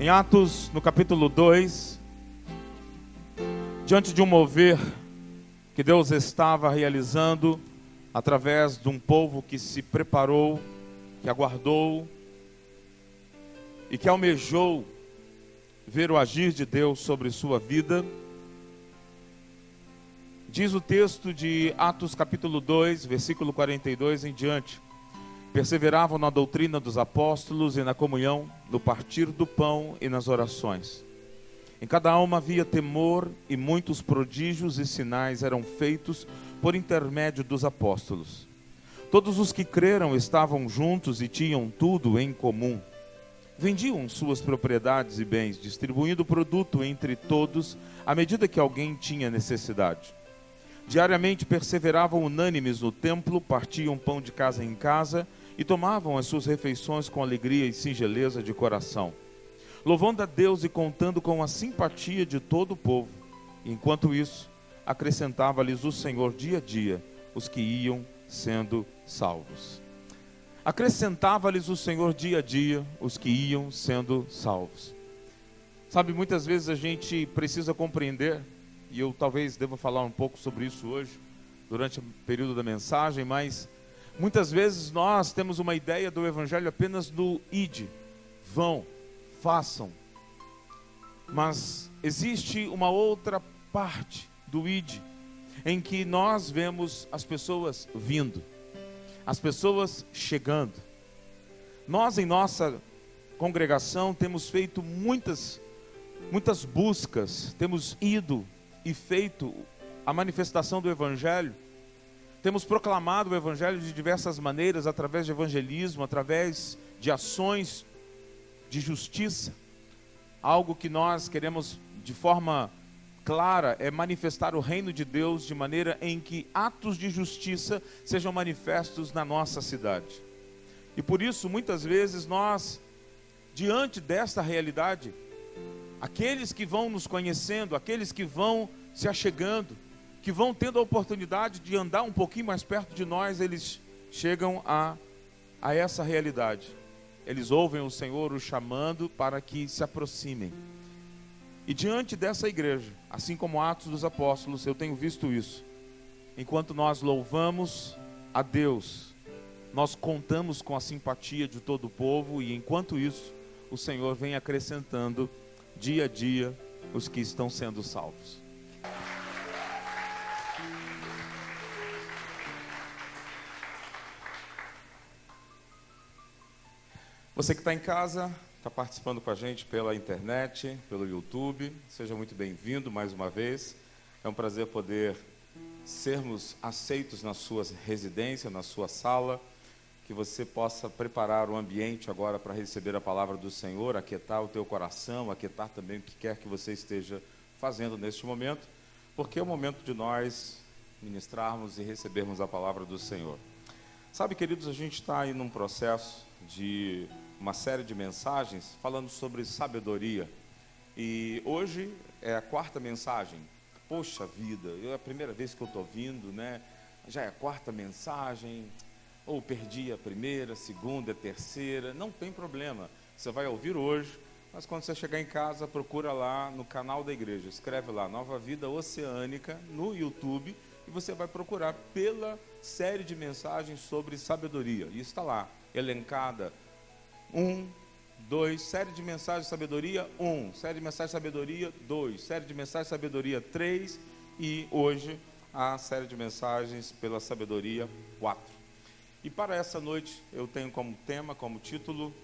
Em Atos, no capítulo 2, diante de um mover que Deus estava realizando através de um povo que se preparou, que aguardou e que almejou ver o agir de Deus sobre sua vida. Diz o texto de Atos capítulo 2, versículo 42 em diante. Perseveravam na doutrina dos apóstolos e na comunhão, no partir do pão e nas orações. Em cada alma havia temor e muitos prodígios e sinais eram feitos por intermédio dos apóstolos. Todos os que creram estavam juntos e tinham tudo em comum. Vendiam suas propriedades e bens, distribuindo o produto entre todos à medida que alguém tinha necessidade. Diariamente perseveravam unânimes no templo, partiam pão de casa em casa e tomavam as suas refeições com alegria e singeleza de coração, louvando a Deus e contando com a simpatia de todo o povo. Enquanto isso, acrescentava-lhes o Senhor dia a dia os que iam sendo salvos. Acrescentava-lhes o Senhor dia a dia os que iam sendo salvos. Sabe, muitas vezes a gente precisa compreender, e eu talvez deva falar um pouco sobre isso hoje, durante o período da mensagem, mas muitas vezes nós temos uma ideia do Evangelho apenas do id, vão, façam. Mas existe uma outra parte do id, em que nós vemos as pessoas vindo, as pessoas chegando. Nós em nossa congregação temos feito muitas muitas buscas, temos ido e feito a manifestação do evangelho. Temos proclamado o evangelho de diversas maneiras, através de evangelismo, através de ações de justiça. Algo que nós queremos de forma clara é manifestar o reino de Deus de maneira em que atos de justiça sejam manifestos na nossa cidade. E por isso, muitas vezes, nós, diante desta realidade, aqueles que vão nos conhecendo, aqueles que vão se achegando, que vão tendo a oportunidade de andar um pouquinho mais perto de nós, eles chegam a, a essa realidade. Eles ouvem o Senhor o chamando para que se aproximem. E diante dessa igreja, assim como Atos dos Apóstolos, eu tenho visto isso. Enquanto nós louvamos a Deus, nós contamos com a simpatia de todo o povo e enquanto isso, o Senhor vem acrescentando dia a dia os que estão sendo salvos. Você que está em casa, está participando com a gente pela internet, pelo YouTube. Seja muito bem-vindo mais uma vez. É um prazer poder sermos aceitos na sua residência, na sua sala. Que você possa preparar o ambiente agora para receber a palavra do Senhor, aquietar o teu coração, aquietar também o que quer que você esteja fazendo neste momento, porque é o momento de nós ministrarmos e recebermos a palavra do Senhor. Sabe, queridos, a gente está aí num processo de uma série de mensagens falando sobre sabedoria. E hoje é a quarta mensagem. Poxa vida, é a primeira vez que eu estou vindo, né? Já é a quarta mensagem. Ou perdi a primeira, segunda, terceira. Não tem problema. Você vai ouvir hoje, mas quando você chegar em casa, procura lá no canal da igreja. Escreve lá Nova Vida Oceânica no YouTube e você vai procurar pela série de mensagens sobre sabedoria. E está lá, elencada. Um, dois, série de mensagens de sabedoria, um, série de mensagens de sabedoria, dois, série de mensagens de sabedoria, três, e hoje a série de mensagens pela sabedoria, quatro. E para essa noite eu tenho como tema, como título,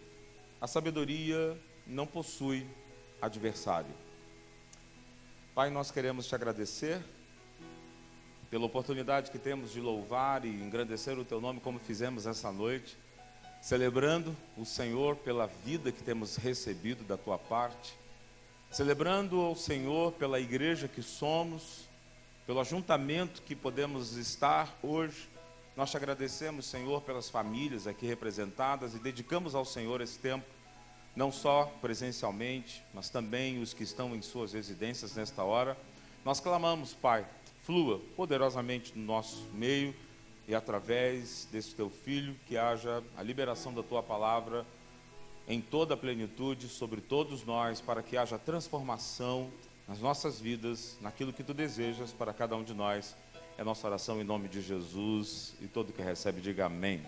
a sabedoria não possui adversário. Pai, nós queremos te agradecer pela oportunidade que temos de louvar e engrandecer o teu nome como fizemos essa noite celebrando o Senhor pela vida que temos recebido da tua parte, celebrando o Senhor pela igreja que somos, pelo ajuntamento que podemos estar hoje. Nós te agradecemos, Senhor, pelas famílias aqui representadas e dedicamos ao Senhor esse tempo, não só presencialmente, mas também os que estão em suas residências nesta hora. Nós clamamos, Pai, flua poderosamente no nosso meio e através desse teu filho que haja a liberação da tua palavra em toda a plenitude sobre todos nós, para que haja transformação nas nossas vidas, naquilo que tu desejas para cada um de nós. É nossa oração em nome de Jesus e todo que recebe diga amém.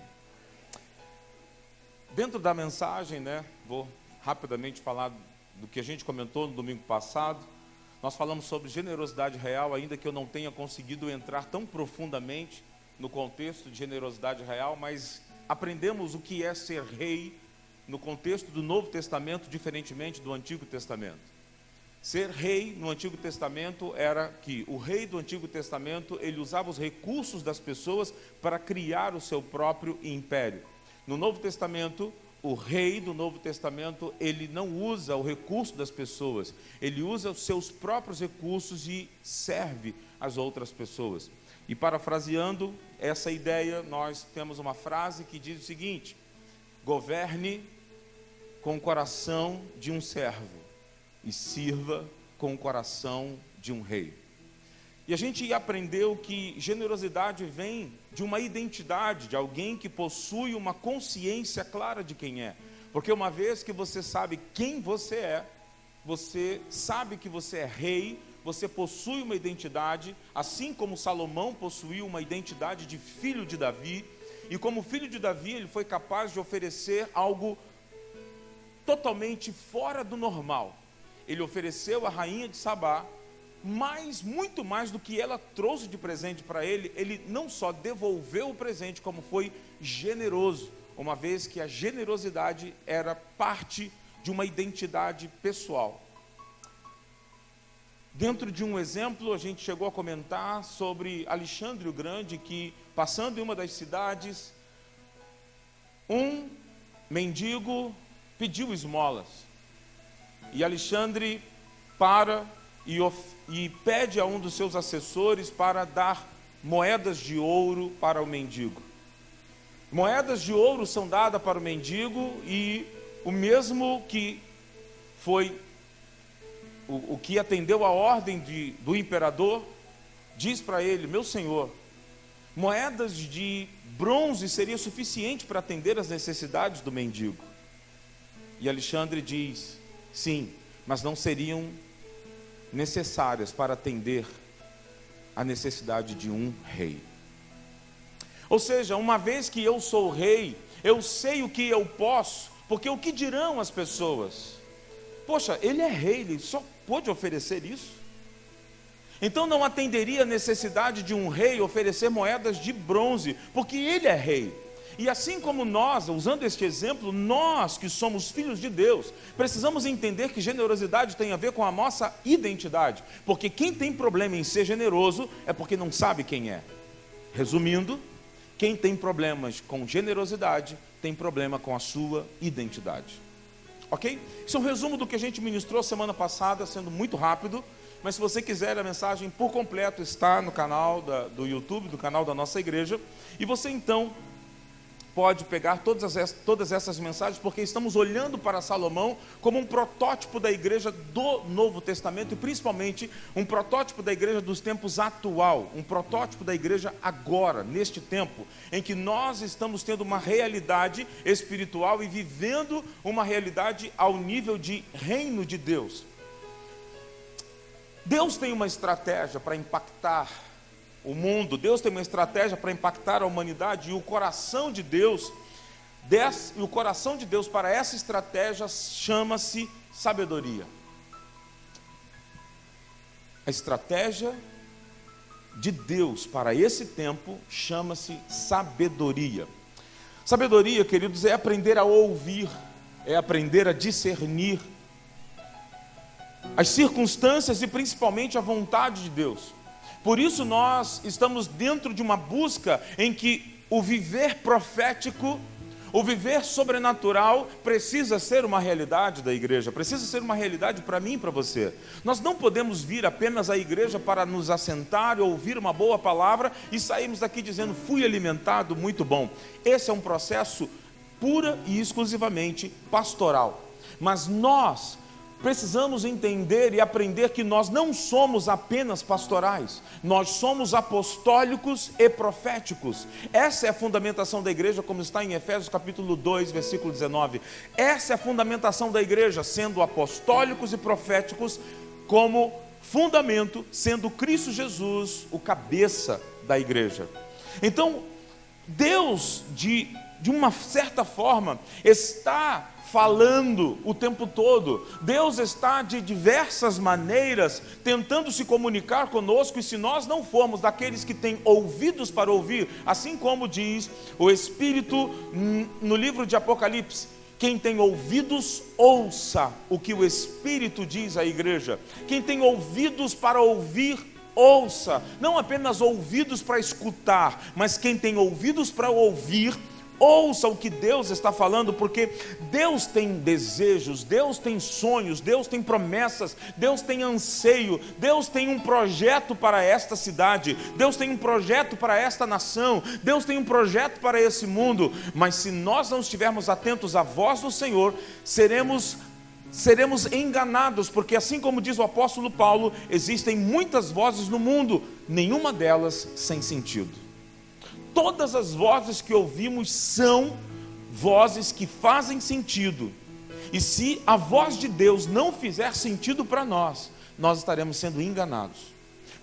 Dentro da mensagem, né, vou rapidamente falar do que a gente comentou no domingo passado. Nós falamos sobre generosidade real, ainda que eu não tenha conseguido entrar tão profundamente no contexto de generosidade real, mas aprendemos o que é ser rei no contexto do Novo Testamento, diferentemente do Antigo Testamento. Ser rei no Antigo Testamento era que o rei do Antigo Testamento, ele usava os recursos das pessoas para criar o seu próprio império. No Novo Testamento, o rei do Novo Testamento, ele não usa o recurso das pessoas, ele usa os seus próprios recursos e serve as outras pessoas. E parafraseando essa ideia, nós temos uma frase que diz o seguinte: governe com o coração de um servo e sirva com o coração de um rei. E a gente aprendeu que generosidade vem de uma identidade, de alguém que possui uma consciência clara de quem é. Porque uma vez que você sabe quem você é, você sabe que você é rei, você possui uma identidade, assim como Salomão possuiu uma identidade de filho de Davi, e como filho de Davi, ele foi capaz de oferecer algo totalmente fora do normal. Ele ofereceu a rainha de Sabá mas muito mais do que ela trouxe de presente para ele, ele não só devolveu o presente, como foi generoso, uma vez que a generosidade era parte de uma identidade pessoal. Dentro de um exemplo, a gente chegou a comentar sobre Alexandre o Grande, que passando em uma das cidades, um mendigo pediu esmolas. E Alexandre para e, e pede a um dos seus assessores para dar moedas de ouro para o mendigo. Moedas de ouro são dadas para o mendigo e o mesmo que foi o, o que atendeu a ordem de, do imperador diz para ele: Meu senhor, moedas de bronze seria suficiente para atender as necessidades do mendigo. E Alexandre diz: Sim, mas não seriam necessárias para atender a necessidade de um rei. Ou seja, uma vez que eu sou rei, eu sei o que eu posso, porque o que dirão as pessoas? Poxa, ele é rei, ele só pode oferecer isso. Então não atenderia a necessidade de um rei oferecer moedas de bronze, porque ele é rei. E assim como nós, usando este exemplo, nós que somos filhos de Deus, precisamos entender que generosidade tem a ver com a nossa identidade, porque quem tem problema em ser generoso é porque não sabe quem é. Resumindo, quem tem problemas com generosidade tem problema com a sua identidade. Ok? Isso é um resumo do que a gente ministrou semana passada, sendo muito rápido. Mas se você quiser, a mensagem por completo está no canal da, do YouTube, do canal da nossa igreja. E você então pode pegar todas, as, todas essas mensagens, porque estamos olhando para Salomão como um protótipo da igreja do Novo Testamento e principalmente um protótipo da igreja dos tempos atual, um protótipo da igreja agora, neste tempo, em que nós estamos tendo uma realidade espiritual e vivendo uma realidade ao nível de reino de Deus. Deus tem uma estratégia para impactar o mundo. Deus tem uma estratégia para impactar a humanidade e o coração de Deus, des, e o coração de Deus para essa estratégia chama-se sabedoria. A estratégia de Deus para esse tempo chama-se sabedoria. Sabedoria, queridos, é aprender a ouvir, é aprender a discernir as circunstâncias e principalmente a vontade de Deus. Por isso nós estamos dentro de uma busca em que o viver profético, o viver sobrenatural precisa ser uma realidade da igreja, precisa ser uma realidade para mim e para você. Nós não podemos vir apenas à igreja para nos assentar e ouvir uma boa palavra e sairmos daqui dizendo fui alimentado, muito bom. Esse é um processo pura e exclusivamente pastoral. Mas nós precisamos entender e aprender que nós não somos apenas pastorais, nós somos apostólicos e proféticos. Essa é a fundamentação da igreja, como está em Efésios capítulo 2, versículo 19. Essa é a fundamentação da igreja, sendo apostólicos e proféticos como fundamento, sendo Cristo Jesus o cabeça da igreja. Então, Deus, de, de uma certa forma, está falando o tempo todo. Deus está de diversas maneiras tentando se comunicar conosco, e se nós não formos daqueles que têm ouvidos para ouvir, assim como diz o Espírito no livro de Apocalipse, quem tem ouvidos, ouça o que o Espírito diz à igreja. Quem tem ouvidos para ouvir, ouça. Não apenas ouvidos para escutar, mas quem tem ouvidos para ouvir, Ouça o que Deus está falando, porque Deus tem desejos, Deus tem sonhos, Deus tem promessas, Deus tem anseio, Deus tem um projeto para esta cidade, Deus tem um projeto para esta nação, Deus tem um projeto para esse mundo. Mas se nós não estivermos atentos à voz do Senhor, seremos seremos enganados, porque assim como diz o apóstolo Paulo, existem muitas vozes no mundo, nenhuma delas sem sentido todas as vozes que ouvimos são vozes que fazem sentido. E se a voz de Deus não fizer sentido para nós, nós estaremos sendo enganados.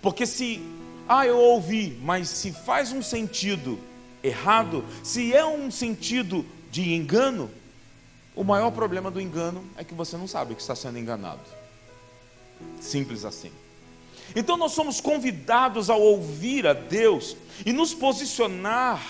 Porque se, ah, eu ouvi, mas se faz um sentido errado, se é um sentido de engano, o maior problema do engano é que você não sabe que está sendo enganado. Simples assim. Então nós somos convidados a ouvir a Deus e nos posicionar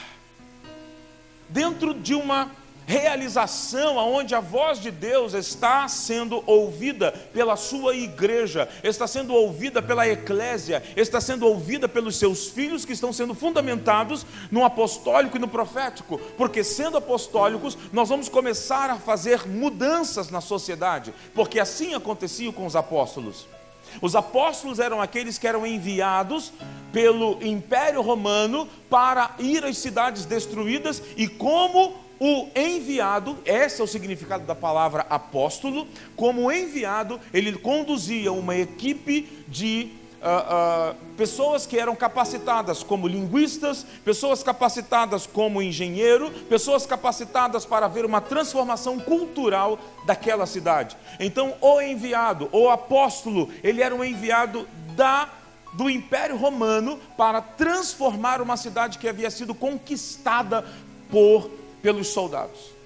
dentro de uma realização aonde a voz de Deus está sendo ouvida pela sua igreja, está sendo ouvida pela eclésia, está sendo ouvida pelos seus filhos que estão sendo fundamentados no apostólico e no profético, porque sendo apostólicos, nós vamos começar a fazer mudanças na sociedade, porque assim acontecia com os apóstolos. Os apóstolos eram aqueles que eram enviados pelo Império Romano para ir às cidades destruídas e como o enviado, esse é o significado da palavra apóstolo, como enviado, ele conduzia uma equipe de uh, uh, pessoas que eram capacitadas como linguistas, pessoas capacitadas como engenheiro, pessoas capacitadas para ver uma transformação cultural daquela cidade. Então, o enviado, o apóstolo, ele era um enviado da do Império Romano para transformar uma cidade que havia sido conquistada por pelos soldados.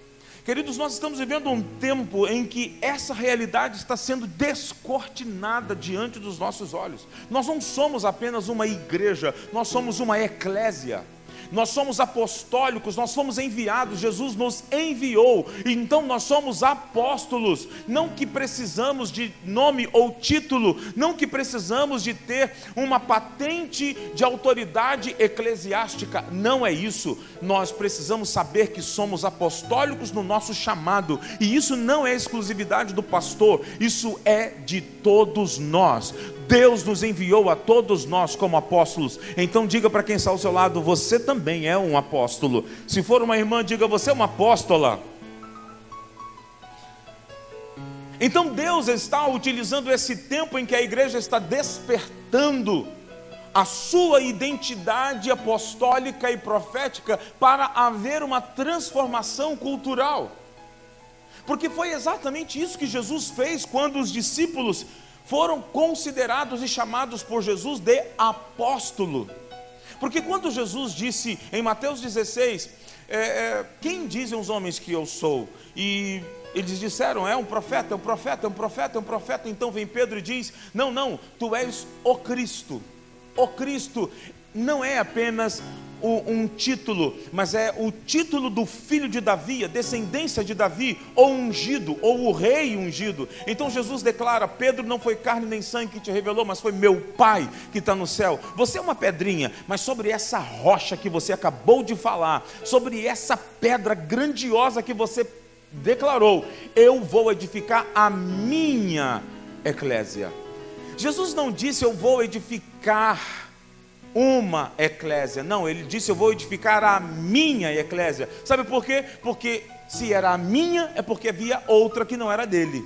Queridos, nós estamos vivendo um tempo em que essa realidade está sendo descortinada diante dos nossos olhos. Nós não somos apenas uma igreja, nós somos uma eclésia nós somos apostólicos, nós fomos enviados, Jesus nos enviou, então nós somos apóstolos, não que precisamos de nome ou título, não que precisamos de ter uma patente de autoridade eclesiástica, não é isso, nós precisamos saber que somos apostólicos no nosso chamado, e isso não é exclusividade do pastor, isso é de todos nós. Deus nos enviou a todos nós como apóstolos. Então diga para quem está ao seu lado, você também é um apóstolo. Se for uma irmã, diga você é uma apóstola. Então Deus está utilizando esse tempo em que a igreja está despertando a sua identidade apostólica e profética para haver uma transformação cultural. Porque foi exatamente isso que Jesus fez quando os discípulos foram considerados e chamados por Jesus de apóstolo. Porque quando Jesus disse em Mateus 16, é, é, quem dizem os homens que eu sou? E eles disseram, é um profeta, é um profeta, é um profeta, é um profeta. Então vem Pedro e diz: Não, não, tu és o Cristo. O Cristo não é apenas um título, mas é o título do filho de Davi, a descendência de Davi, ou ungido, ou o rei ungido. Então Jesus declara: Pedro não foi carne nem sangue que te revelou, mas foi meu Pai que está no céu. Você é uma pedrinha, mas sobre essa rocha que você acabou de falar, sobre essa pedra grandiosa que você declarou, eu vou edificar a minha eclésia. Jesus não disse eu vou edificar uma eclésia. Não, ele disse: Eu vou edificar a minha eclésia. Sabe por quê? Porque se era a minha, é porque havia outra que não era dele.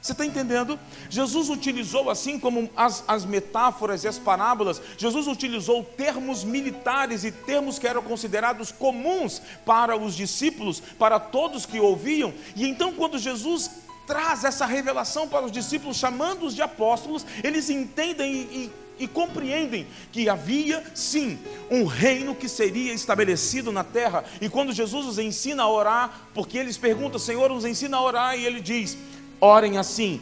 Você está entendendo? Jesus utilizou, assim como as, as metáforas e as parábolas, Jesus utilizou termos militares e termos que eram considerados comuns para os discípulos, para todos que ouviam. E então, quando Jesus traz essa revelação para os discípulos, chamando-os de apóstolos, eles entendem e, e e compreendem que havia sim um reino que seria estabelecido na terra. E quando Jesus os ensina a orar, porque eles perguntam, Senhor, nos ensina a orar, e ele diz: Orem assim: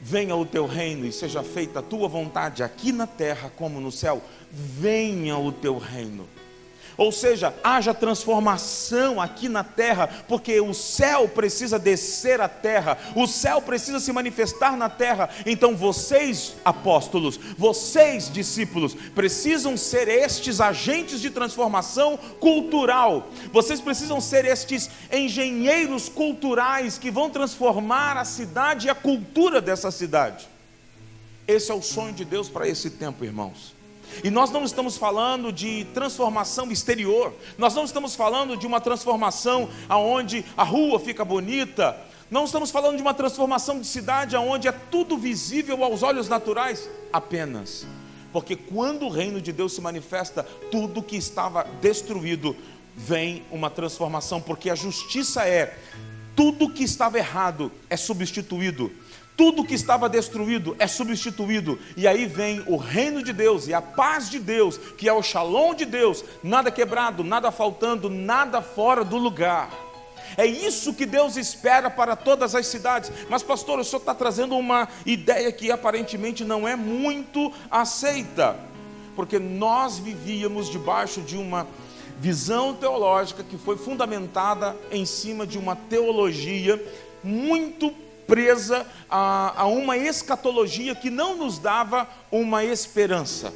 venha o teu reino e seja feita a tua vontade aqui na terra como no céu. Venha o teu reino. Ou seja, haja transformação aqui na terra, porque o céu precisa descer à terra, o céu precisa se manifestar na terra. Então, vocês, apóstolos, vocês, discípulos, precisam ser estes agentes de transformação cultural. Vocês precisam ser estes engenheiros culturais que vão transformar a cidade e a cultura dessa cidade. Esse é o sonho de Deus para esse tempo, irmãos. E nós não estamos falando de transformação exterior, nós não estamos falando de uma transformação aonde a rua fica bonita, não estamos falando de uma transformação de cidade onde é tudo visível aos olhos naturais apenas. Porque quando o reino de Deus se manifesta, tudo que estava destruído vem uma transformação, porque a justiça é tudo que estava errado é substituído tudo que estava destruído é substituído, e aí vem o reino de Deus e a paz de Deus, que é o shalom de Deus, nada quebrado, nada faltando, nada fora do lugar. É isso que Deus espera para todas as cidades. Mas, pastor, o senhor está trazendo uma ideia que aparentemente não é muito aceita, porque nós vivíamos debaixo de uma visão teológica que foi fundamentada em cima de uma teologia muito presa a, a uma escatologia que não nos dava uma esperança.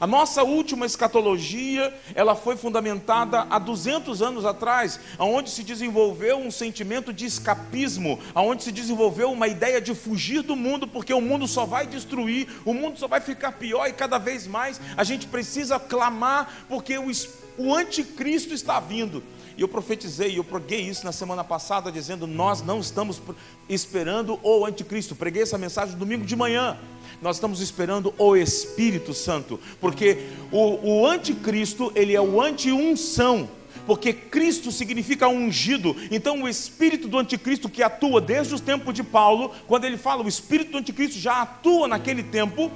A nossa última escatologia, ela foi fundamentada há 200 anos atrás, onde se desenvolveu um sentimento de escapismo, onde se desenvolveu uma ideia de fugir do mundo, porque o mundo só vai destruir, o mundo só vai ficar pior e cada vez mais a gente precisa clamar, porque o, o anticristo está vindo. E eu profetizei, eu preguei isso na semana passada, dizendo: Nós não estamos esperando o anticristo. Preguei essa mensagem domingo de manhã. Nós estamos esperando o Espírito Santo, porque o, o anticristo, ele é o anti-unção porque Cristo significa ungido. Então, o espírito do anticristo que atua desde os tempos de Paulo, quando ele fala o espírito do anticristo já atua naquele tempo,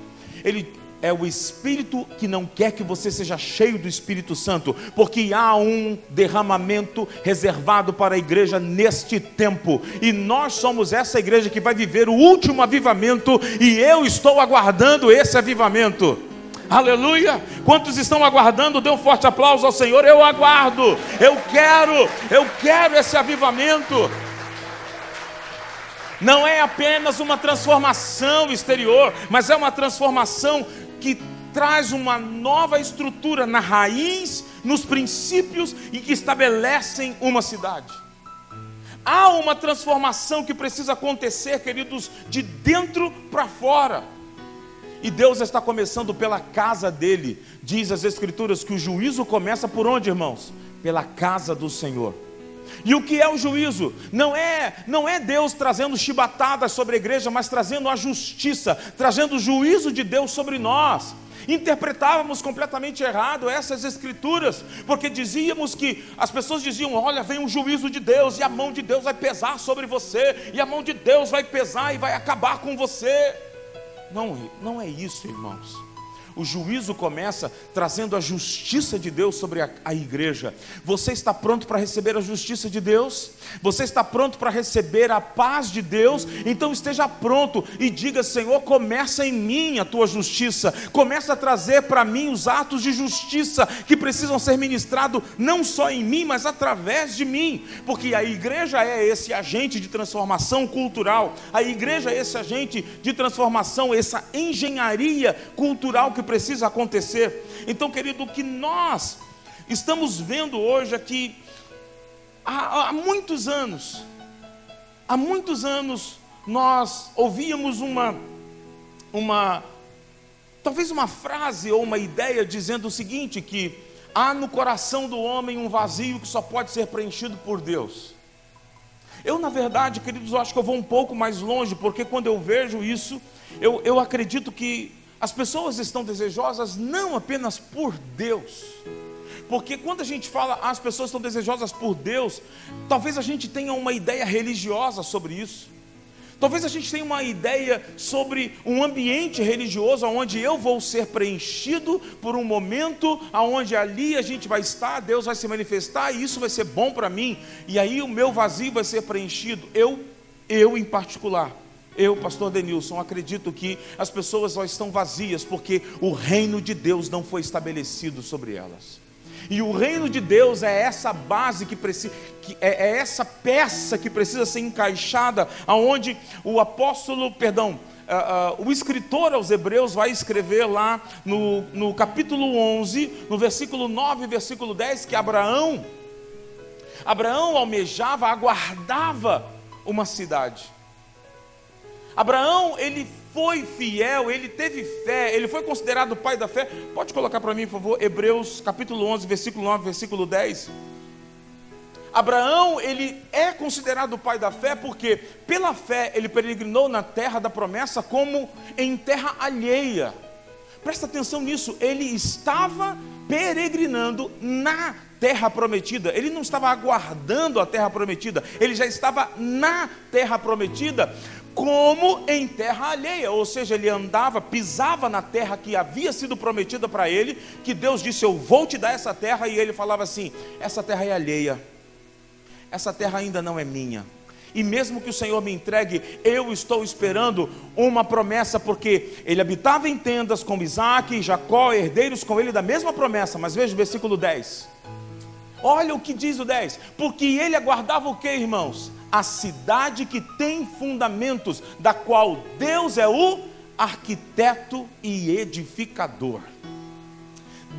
ele é o Espírito que não quer que você seja cheio do Espírito Santo, porque há um derramamento reservado para a igreja neste tempo, e nós somos essa igreja que vai viver o último avivamento, e eu estou aguardando esse avivamento. Aleluia! Quantos estão aguardando? Dê um forte aplauso ao Senhor. Eu aguardo, eu quero, eu quero esse avivamento não é apenas uma transformação exterior, mas é uma transformação que traz uma nova estrutura na raiz, nos princípios e que estabelecem uma cidade. Há uma transformação que precisa acontecer, queridos, de dentro para fora. E Deus está começando pela casa dele. Diz as Escrituras que o juízo começa por onde, irmãos? Pela casa do Senhor. E o que é o juízo? Não é, não é Deus trazendo chibatadas sobre a igreja, mas trazendo a justiça, trazendo o juízo de Deus sobre nós. Interpretávamos completamente errado essas escrituras, porque dizíamos que as pessoas diziam: "Olha, vem um juízo de Deus e a mão de Deus vai pesar sobre você, e a mão de Deus vai pesar e vai acabar com você". Não, não é isso, irmãos. O juízo começa trazendo a justiça de Deus sobre a, a igreja. Você está pronto para receber a justiça de Deus? Você está pronto para receber a paz de Deus? Então esteja pronto e diga: Senhor, começa em mim a tua justiça, começa a trazer para mim os atos de justiça que precisam ser ministrados não só em mim, mas através de mim, porque a igreja é esse agente de transformação cultural, a igreja é esse agente de transformação, essa engenharia cultural que precisa acontecer. Então, querido, o que nós estamos vendo hoje aqui, há, há muitos anos, há muitos anos, nós ouvíamos uma, uma, talvez uma frase ou uma ideia dizendo o seguinte: que há no coração do homem um vazio que só pode ser preenchido por Deus. Eu, na verdade, queridos, acho que eu vou um pouco mais longe, porque quando eu vejo isso, eu, eu acredito que as pessoas estão desejosas não apenas por Deus, porque quando a gente fala ah, as pessoas estão desejosas por Deus, talvez a gente tenha uma ideia religiosa sobre isso. Talvez a gente tenha uma ideia sobre um ambiente religioso onde eu vou ser preenchido por um momento, aonde ali a gente vai estar, Deus vai se manifestar e isso vai ser bom para mim, e aí o meu vazio vai ser preenchido. Eu, eu em particular, eu, pastor Denilson, acredito que as pessoas só estão vazias porque o reino de Deus não foi estabelecido sobre elas. E o reino de Deus é essa base que precisa, que é, é essa peça que precisa ser encaixada, aonde o apóstolo, perdão, Uh, uh, o escritor aos Hebreus vai escrever lá no, no capítulo 11, no versículo 9 e versículo 10, que Abraão, Abraão almejava, aguardava uma cidade. Abraão, ele foi fiel, ele teve fé, ele foi considerado o pai da fé. Pode colocar para mim, por favor, Hebreus capítulo 11, versículo 9, versículo 10. Abraão, ele é considerado o pai da fé porque pela fé ele peregrinou na terra da promessa como em terra alheia. Presta atenção nisso, ele estava peregrinando na terra prometida. Ele não estava aguardando a terra prometida, ele já estava na terra prometida como em terra alheia, ou seja, ele andava, pisava na terra que havia sido prometida para ele, que Deus disse: Eu vou te dar essa terra, e ele falava assim: Essa terra é alheia, essa terra ainda não é minha. E mesmo que o Senhor me entregue, eu estou esperando uma promessa, porque ele habitava em tendas com Isaac e Jacó, herdeiros com ele da mesma promessa. Mas veja o versículo 10. Olha o que diz o 10: Porque ele aguardava o que, irmãos? A cidade que tem fundamentos, da qual Deus é o arquiteto e edificador.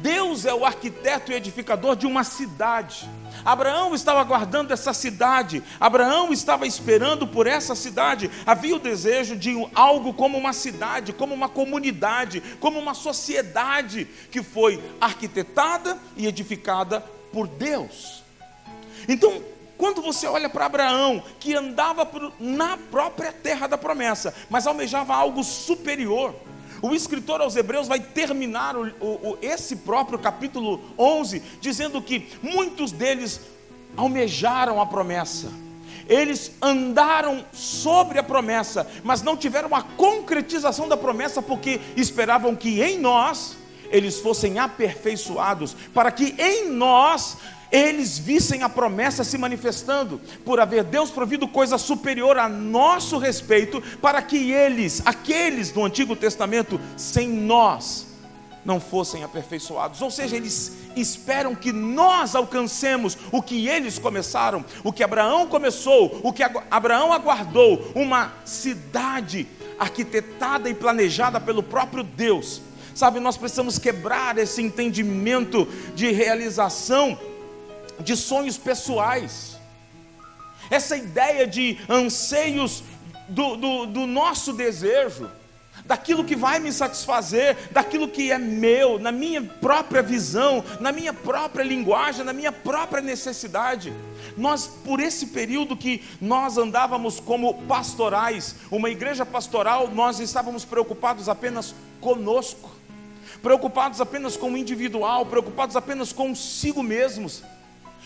Deus é o arquiteto e edificador de uma cidade. Abraão estava guardando essa cidade, Abraão estava esperando por essa cidade. Havia o desejo de algo como uma cidade, como uma comunidade, como uma sociedade que foi arquitetada e edificada por Deus. Então, quando você olha para Abraão, que andava na própria terra da promessa, mas almejava algo superior, o escritor aos Hebreus vai terminar o, o, esse próprio capítulo 11, dizendo que muitos deles almejaram a promessa, eles andaram sobre a promessa, mas não tiveram a concretização da promessa, porque esperavam que em nós eles fossem aperfeiçoados, para que em nós eles vissem a promessa se manifestando, por haver Deus provido coisa superior a nosso respeito, para que eles, aqueles do Antigo Testamento, sem nós, não fossem aperfeiçoados. Ou seja, eles esperam que nós alcancemos o que eles começaram, o que Abraão começou, o que Abraão aguardou, uma cidade arquitetada e planejada pelo próprio Deus. Sabe, nós precisamos quebrar esse entendimento de realização de sonhos pessoais, essa ideia de anseios do, do, do nosso desejo, daquilo que vai me satisfazer, daquilo que é meu, na minha própria visão, na minha própria linguagem, na minha própria necessidade. Nós, por esse período que nós andávamos como pastorais, uma igreja pastoral, nós estávamos preocupados apenas conosco, preocupados apenas com o individual, preocupados apenas consigo mesmos.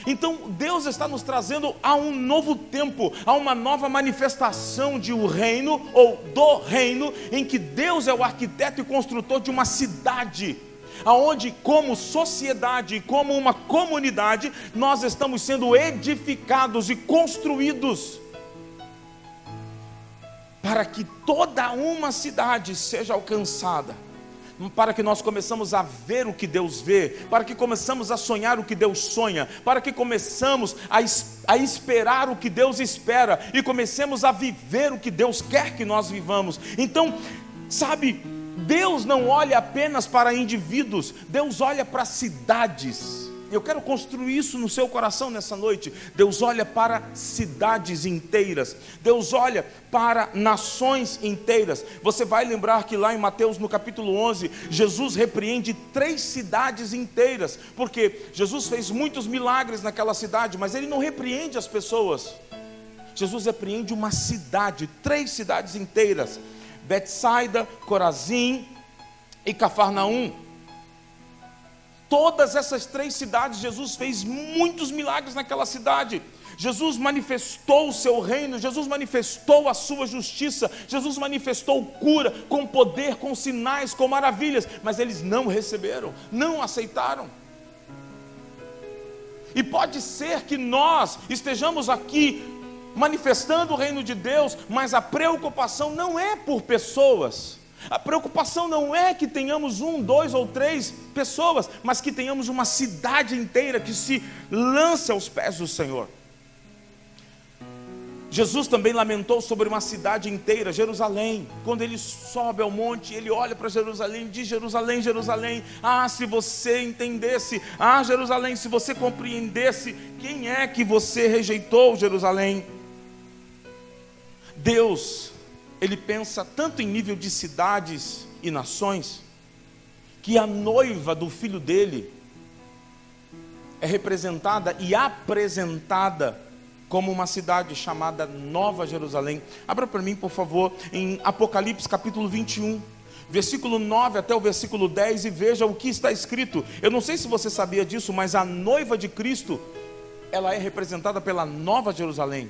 Então Deus está nos trazendo a um novo tempo, a uma nova manifestação de o um reino ou do reino, em que Deus é o arquiteto e construtor de uma cidade, aonde como sociedade, como uma comunidade, nós estamos sendo edificados e construídos para que toda uma cidade seja alcançada para que nós começamos a ver o que Deus vê, para que começamos a sonhar o que Deus sonha, para que começamos a, a esperar o que Deus espera e comecemos a viver o que Deus quer que nós vivamos. Então, sabe, Deus não olha apenas para indivíduos, Deus olha para cidades. Eu quero construir isso no seu coração nessa noite. Deus olha para cidades inteiras. Deus olha para nações inteiras. Você vai lembrar que lá em Mateus, no capítulo 11, Jesus repreende três cidades inteiras, porque Jesus fez muitos milagres naquela cidade, mas ele não repreende as pessoas. Jesus repreende uma cidade, três cidades inteiras: Betsaida, Corazim e Cafarnaum. Todas essas três cidades, Jesus fez muitos milagres naquela cidade. Jesus manifestou o seu reino, Jesus manifestou a sua justiça, Jesus manifestou cura com poder, com sinais, com maravilhas, mas eles não receberam, não aceitaram. E pode ser que nós estejamos aqui manifestando o reino de Deus, mas a preocupação não é por pessoas. A preocupação não é que tenhamos um, dois ou três pessoas, mas que tenhamos uma cidade inteira que se lance aos pés do Senhor. Jesus também lamentou sobre uma cidade inteira, Jerusalém. Quando ele sobe ao monte, ele olha para Jerusalém diz: Jerusalém, Jerusalém, ah, se você entendesse, ah, Jerusalém, se você compreendesse, quem é que você rejeitou, Jerusalém? Deus, ele pensa tanto em nível de cidades e nações, que a noiva do filho dele é representada e apresentada como uma cidade chamada Nova Jerusalém. Abra para mim, por favor, em Apocalipse capítulo 21, versículo 9 até o versículo 10 e veja o que está escrito. Eu não sei se você sabia disso, mas a noiva de Cristo, ela é representada pela Nova Jerusalém.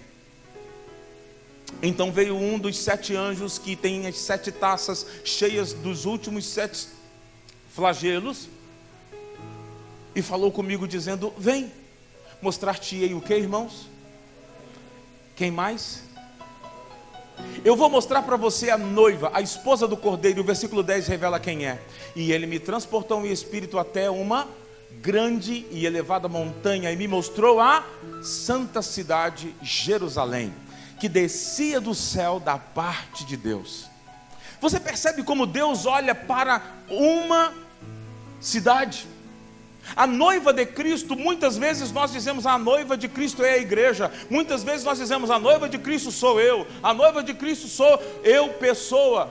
Então veio um dos sete anjos que tem as sete taças cheias dos últimos sete flagelos e falou comigo dizendo: Vem, mostrar-te-ei o que, irmãos? Quem mais? Eu vou mostrar para você a noiva, a esposa do cordeiro, o versículo 10 revela quem é. E ele me transportou em espírito até uma grande e elevada montanha e me mostrou a santa cidade Jerusalém, que descia do céu da parte de Deus. Você percebe como Deus olha para uma cidade? A noiva de Cristo, muitas vezes nós dizemos a noiva de Cristo é a igreja, muitas vezes nós dizemos a noiva de Cristo sou eu, a noiva de Cristo sou eu, pessoa.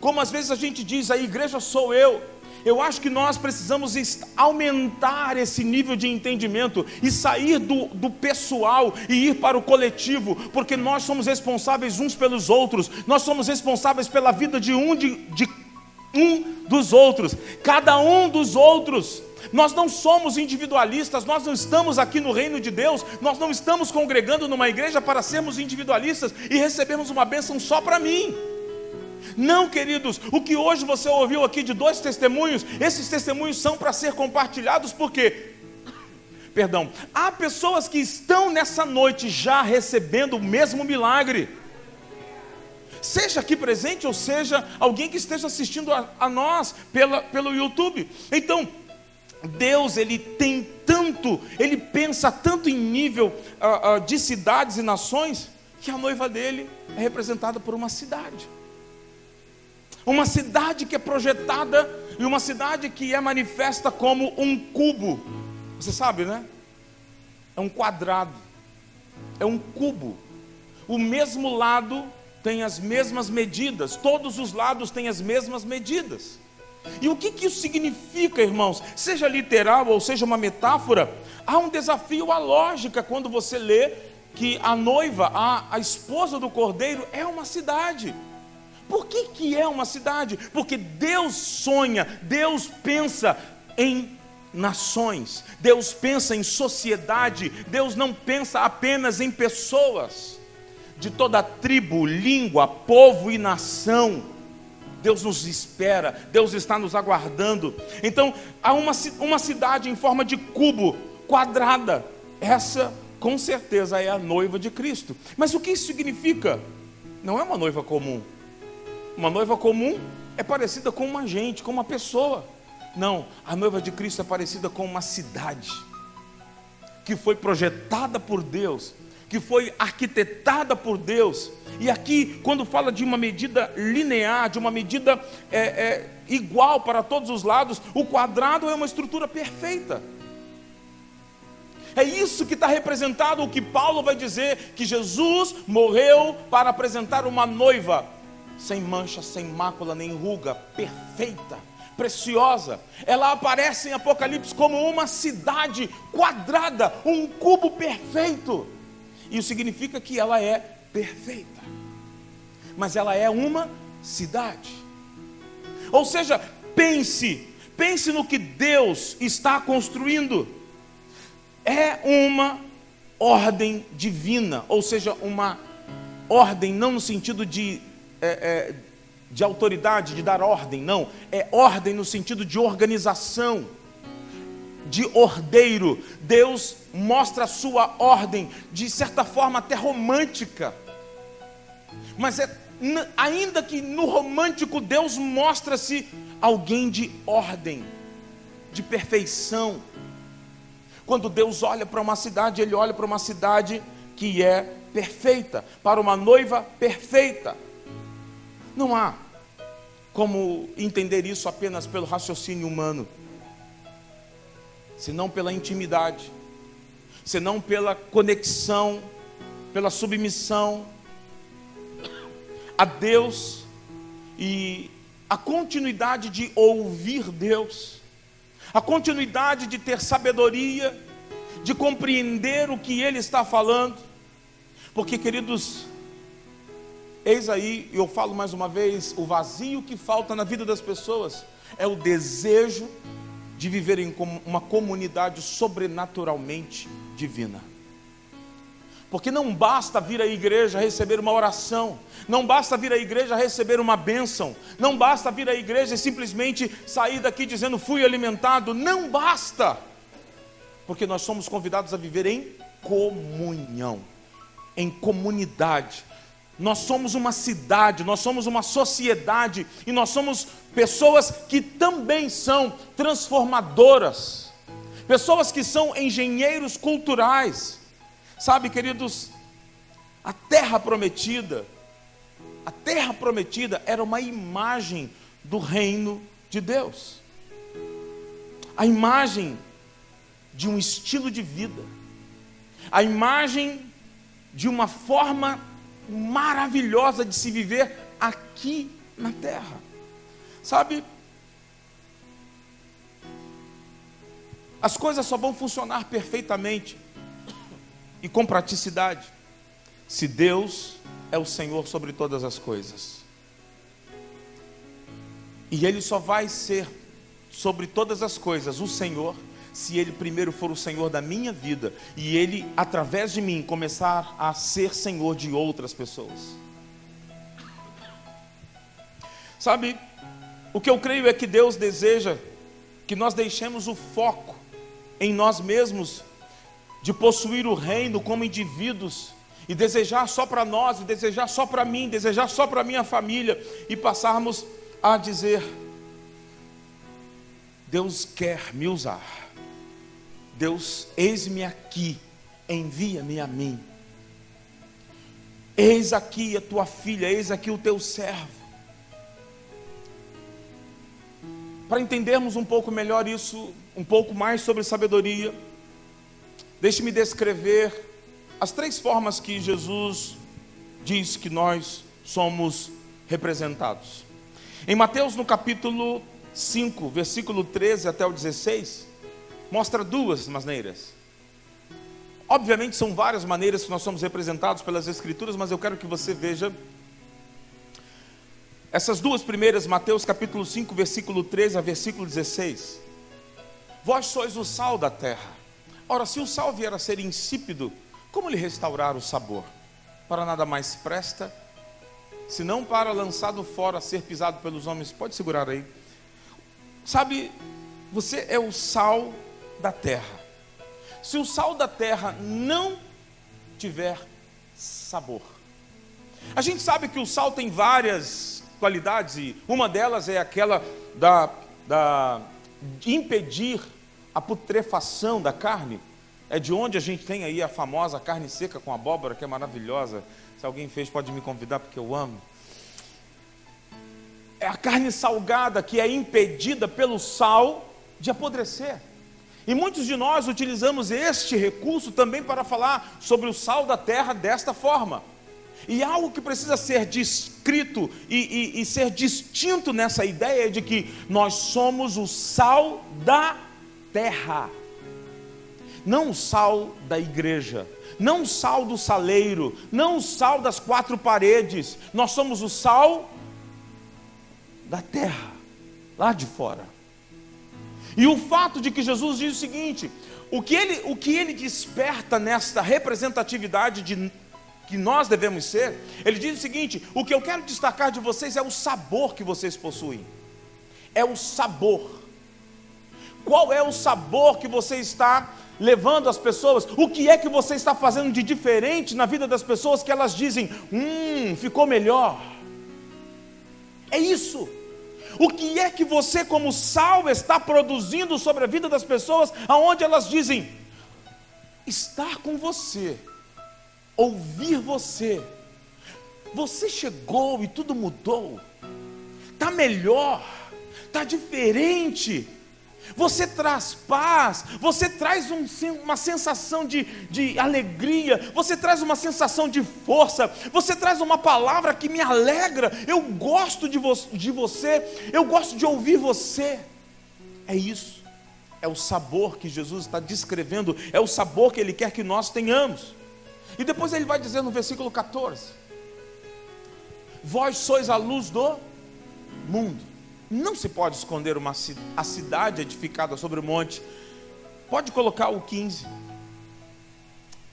Como às vezes a gente diz, a igreja sou eu. Eu acho que nós precisamos aumentar esse nível de entendimento e sair do, do pessoal e ir para o coletivo, porque nós somos responsáveis uns pelos outros, nós somos responsáveis pela vida de um, de, de um dos outros, cada um dos outros. Nós não somos individualistas, nós não estamos aqui no reino de Deus, nós não estamos congregando numa igreja para sermos individualistas e recebermos uma bênção só para mim. Não, queridos, o que hoje você ouviu aqui de dois testemunhos, esses testemunhos são para ser compartilhados, porque perdão, há pessoas que estão nessa noite já recebendo o mesmo milagre. Seja aqui presente, ou seja, alguém que esteja assistindo a, a nós pela, pelo YouTube. Então, Deus ele tem tanto, ele pensa tanto em nível uh, uh, de cidades e nações, que a noiva dele é representada por uma cidade. Uma cidade que é projetada e uma cidade que é manifesta como um cubo. Você sabe, né? É um quadrado. É um cubo. O mesmo lado tem as mesmas medidas, todos os lados têm as mesmas medidas. E o que, que isso significa, irmãos? Seja literal ou seja uma metáfora, há um desafio à lógica quando você lê que a noiva, a, a esposa do cordeiro, é uma cidade. Por que, que é uma cidade? Porque Deus sonha, Deus pensa em nações, Deus pensa em sociedade, Deus não pensa apenas em pessoas, de toda tribo, língua, povo e nação. Deus nos espera, Deus está nos aguardando. Então, há uma, uma cidade em forma de cubo, quadrada. Essa, com certeza, é a noiva de Cristo. Mas o que isso significa? Não é uma noiva comum. Uma noiva comum é parecida com uma gente, com uma pessoa. Não, a noiva de Cristo é parecida com uma cidade que foi projetada por Deus que foi arquitetada por Deus. E aqui, quando fala de uma medida linear, de uma medida é, é, igual para todos os lados, o quadrado é uma estrutura perfeita. É isso que está representado, o que Paulo vai dizer: que Jesus morreu para apresentar uma noiva, sem mancha, sem mácula, nem ruga, perfeita, preciosa. Ela aparece em Apocalipse como uma cidade quadrada, um cubo perfeito. Isso significa que ela é perfeita, mas ela é uma cidade. Ou seja, pense, pense no que Deus está construindo. É uma ordem divina, ou seja, uma ordem não no sentido de, é, é, de autoridade, de dar ordem, não, é ordem no sentido de organização, de ordeiro. Deus mostra a sua ordem de certa forma até romântica, mas é ainda que no romântico Deus mostra-se alguém de ordem, de perfeição. Quando Deus olha para uma cidade, Ele olha para uma cidade que é perfeita, para uma noiva perfeita. Não há como entender isso apenas pelo raciocínio humano, senão pela intimidade, senão pela conexão, pela submissão a Deus e a continuidade de ouvir Deus, a continuidade de ter sabedoria, de compreender o que Ele está falando, porque, queridos, eis aí, eu falo mais uma vez, o vazio que falta na vida das pessoas é o desejo de viver em uma comunidade sobrenaturalmente divina. Porque não basta vir à igreja receber uma oração, não basta vir à igreja receber uma bênção, não basta vir à igreja e simplesmente sair daqui dizendo fui alimentado, não basta. Porque nós somos convidados a viver em comunhão, em comunidade. Nós somos uma cidade, nós somos uma sociedade e nós somos pessoas que também são transformadoras, pessoas que são engenheiros culturais. Sabe, queridos, a terra prometida, a terra prometida era uma imagem do reino de Deus, a imagem de um estilo de vida, a imagem de uma forma maravilhosa de se viver aqui na terra. Sabe, as coisas só vão funcionar perfeitamente e com praticidade, se Deus é o Senhor sobre todas as coisas. E Ele só vai ser sobre todas as coisas o Senhor, se Ele primeiro for o Senhor da minha vida e Ele, através de mim, começar a ser Senhor de outras pessoas. Sabe, o que eu creio é que Deus deseja que nós deixemos o foco em nós mesmos de possuir o reino como indivíduos e desejar só para nós, e desejar só para mim, desejar só para minha família e passarmos a dizer: Deus quer me usar. Deus, eis-me aqui, envia-me a mim. Eis aqui a tua filha, eis aqui o teu servo. Para entendermos um pouco melhor isso, um pouco mais sobre sabedoria, Deixe-me descrever as três formas que Jesus diz que nós somos representados. Em Mateus, no capítulo 5, versículo 13 até o 16, mostra duas maneiras. Obviamente são várias maneiras que nós somos representados pelas Escrituras, mas eu quero que você veja essas duas primeiras, Mateus capítulo 5, versículo 13 a versículo 16. Vós sois o sal da terra. Ora, se o sal vier a ser insípido, como lhe restaurar o sabor? Para nada mais presta, senão para lançado fora, ser pisado pelos homens. Pode segurar aí. Sabe, você é o sal da terra. Se o sal da terra não tiver sabor, a gente sabe que o sal tem várias qualidades e uma delas é aquela da, da de impedir a putrefação da carne. É de onde a gente tem aí a famosa carne seca com abóbora, que é maravilhosa. Se alguém fez, pode me convidar, porque eu amo. É a carne salgada que é impedida pelo sal de apodrecer. E muitos de nós utilizamos este recurso também para falar sobre o sal da terra desta forma. E algo que precisa ser descrito e, e, e ser distinto nessa ideia de que nós somos o sal da terra. não o sal da igreja, não o sal do saleiro, não o sal das quatro paredes, nós somos o sal da terra, lá de fora. E o fato de que Jesus diz o seguinte: o que ele, o que ele desperta nesta representatividade de que nós devemos ser, ele diz o seguinte: o que eu quero destacar de vocês é o sabor que vocês possuem. É o sabor. Qual é o sabor que você está levando as pessoas? O que é que você está fazendo de diferente na vida das pessoas que elas dizem: "Hum, ficou melhor"? É isso. O que é que você, como sal, está produzindo sobre a vida das pessoas, aonde elas dizem: estar com você, ouvir você, você chegou e tudo mudou, está melhor, está diferente. Você traz paz, você traz um, uma sensação de, de alegria, você traz uma sensação de força, você traz uma palavra que me alegra. Eu gosto de, vo de você, eu gosto de ouvir você. É isso, é o sabor que Jesus está descrevendo, é o sabor que Ele quer que nós tenhamos. E depois ele vai dizer no versículo 14: Vós sois a luz do mundo. Não se pode esconder uma, a cidade edificada sobre o monte. Pode colocar o 15.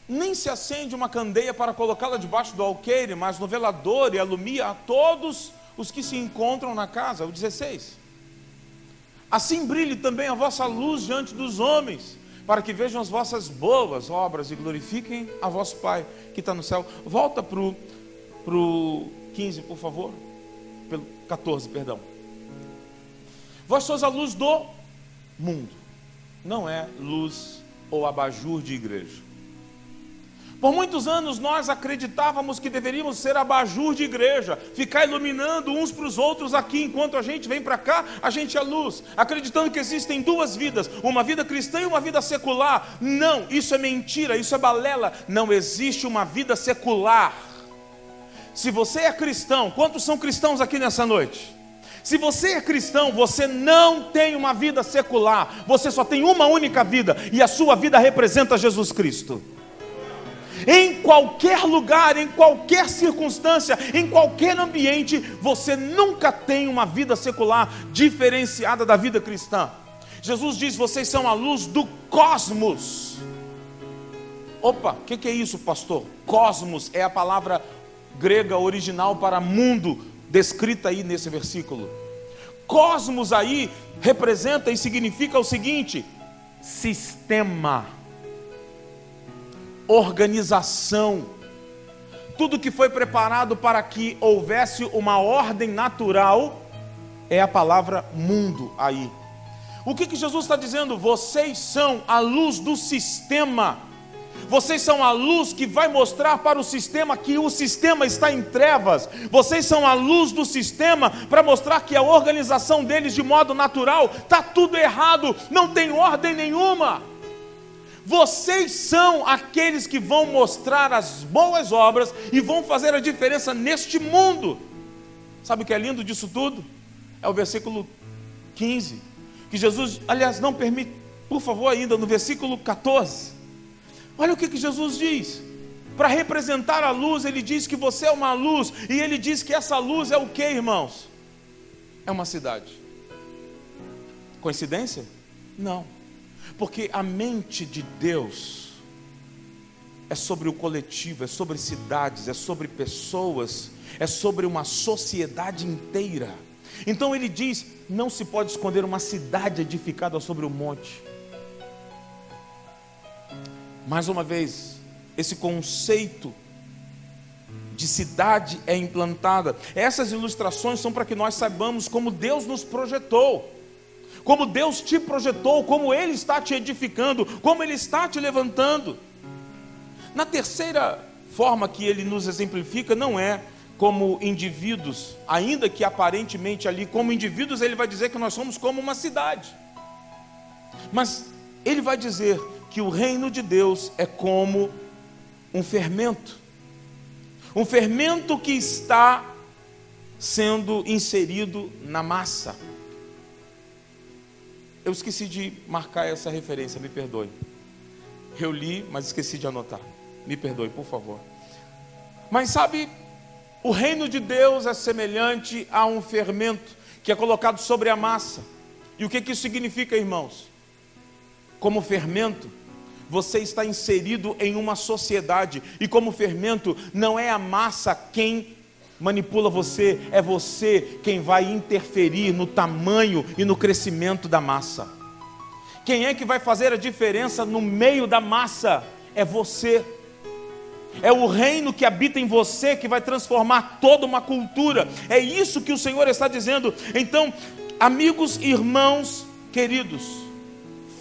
Nem se acende uma candeia para colocá-la debaixo do alqueire, mas no velador e alumia a todos os que se encontram na casa. O 16. Assim brilhe também a vossa luz diante dos homens, para que vejam as vossas boas obras e glorifiquem a vosso Pai que está no céu. Volta para o 15, por favor. Pelo 14, perdão. Vós sois a luz do mundo, não é luz ou abajur de igreja. Por muitos anos nós acreditávamos que deveríamos ser abajur de igreja, ficar iluminando uns para os outros aqui, enquanto a gente vem para cá, a gente é luz, acreditando que existem duas vidas, uma vida cristã e uma vida secular. Não, isso é mentira, isso é balela. Não existe uma vida secular. Se você é cristão, quantos são cristãos aqui nessa noite? Se você é cristão, você não tem uma vida secular, você só tem uma única vida, e a sua vida representa Jesus Cristo. Em qualquer lugar, em qualquer circunstância, em qualquer ambiente, você nunca tem uma vida secular diferenciada da vida cristã. Jesus diz: vocês são a luz do cosmos. Opa, o que, que é isso, pastor? Cosmos é a palavra grega original para mundo, descrita aí nesse versículo. Cosmos aí representa e significa o seguinte: sistema, organização, tudo que foi preparado para que houvesse uma ordem natural, é a palavra mundo aí. O que, que Jesus está dizendo? Vocês são a luz do sistema vocês são a luz que vai mostrar para o sistema que o sistema está em trevas. Vocês são a luz do sistema para mostrar que a organização deles de modo natural está tudo errado, não tem ordem nenhuma. Vocês são aqueles que vão mostrar as boas obras e vão fazer a diferença neste mundo. Sabe o que é lindo disso tudo? É o versículo 15. Que Jesus, aliás, não permite, por favor, ainda no versículo 14 Olha o que, que Jesus diz. Para representar a luz, ele diz que você é uma luz, e ele diz que essa luz é o que, irmãos? É uma cidade. Coincidência? Não. Porque a mente de Deus é sobre o coletivo, é sobre cidades, é sobre pessoas, é sobre uma sociedade inteira. Então ele diz: não se pode esconder uma cidade edificada sobre o monte. Mais uma vez, esse conceito de cidade é implantada. Essas ilustrações são para que nós saibamos como Deus nos projetou, como Deus te projetou, como Ele está te edificando, como Ele está te levantando. Na terceira forma que Ele nos exemplifica, não é como indivíduos, ainda que aparentemente ali, como indivíduos, Ele vai dizer que nós somos como uma cidade, mas Ele vai dizer que o reino de Deus é como um fermento. Um fermento que está sendo inserido na massa. Eu esqueci de marcar essa referência, me perdoe. Eu li, mas esqueci de anotar. Me perdoe, por favor. Mas sabe, o reino de Deus é semelhante a um fermento que é colocado sobre a massa. E o que, que isso significa, irmãos? Como fermento, você está inserido em uma sociedade, e como fermento, não é a massa quem manipula você, é você quem vai interferir no tamanho e no crescimento da massa. Quem é que vai fazer a diferença no meio da massa? É você. É o reino que habita em você que vai transformar toda uma cultura. É isso que o Senhor está dizendo. Então, amigos, irmãos, queridos,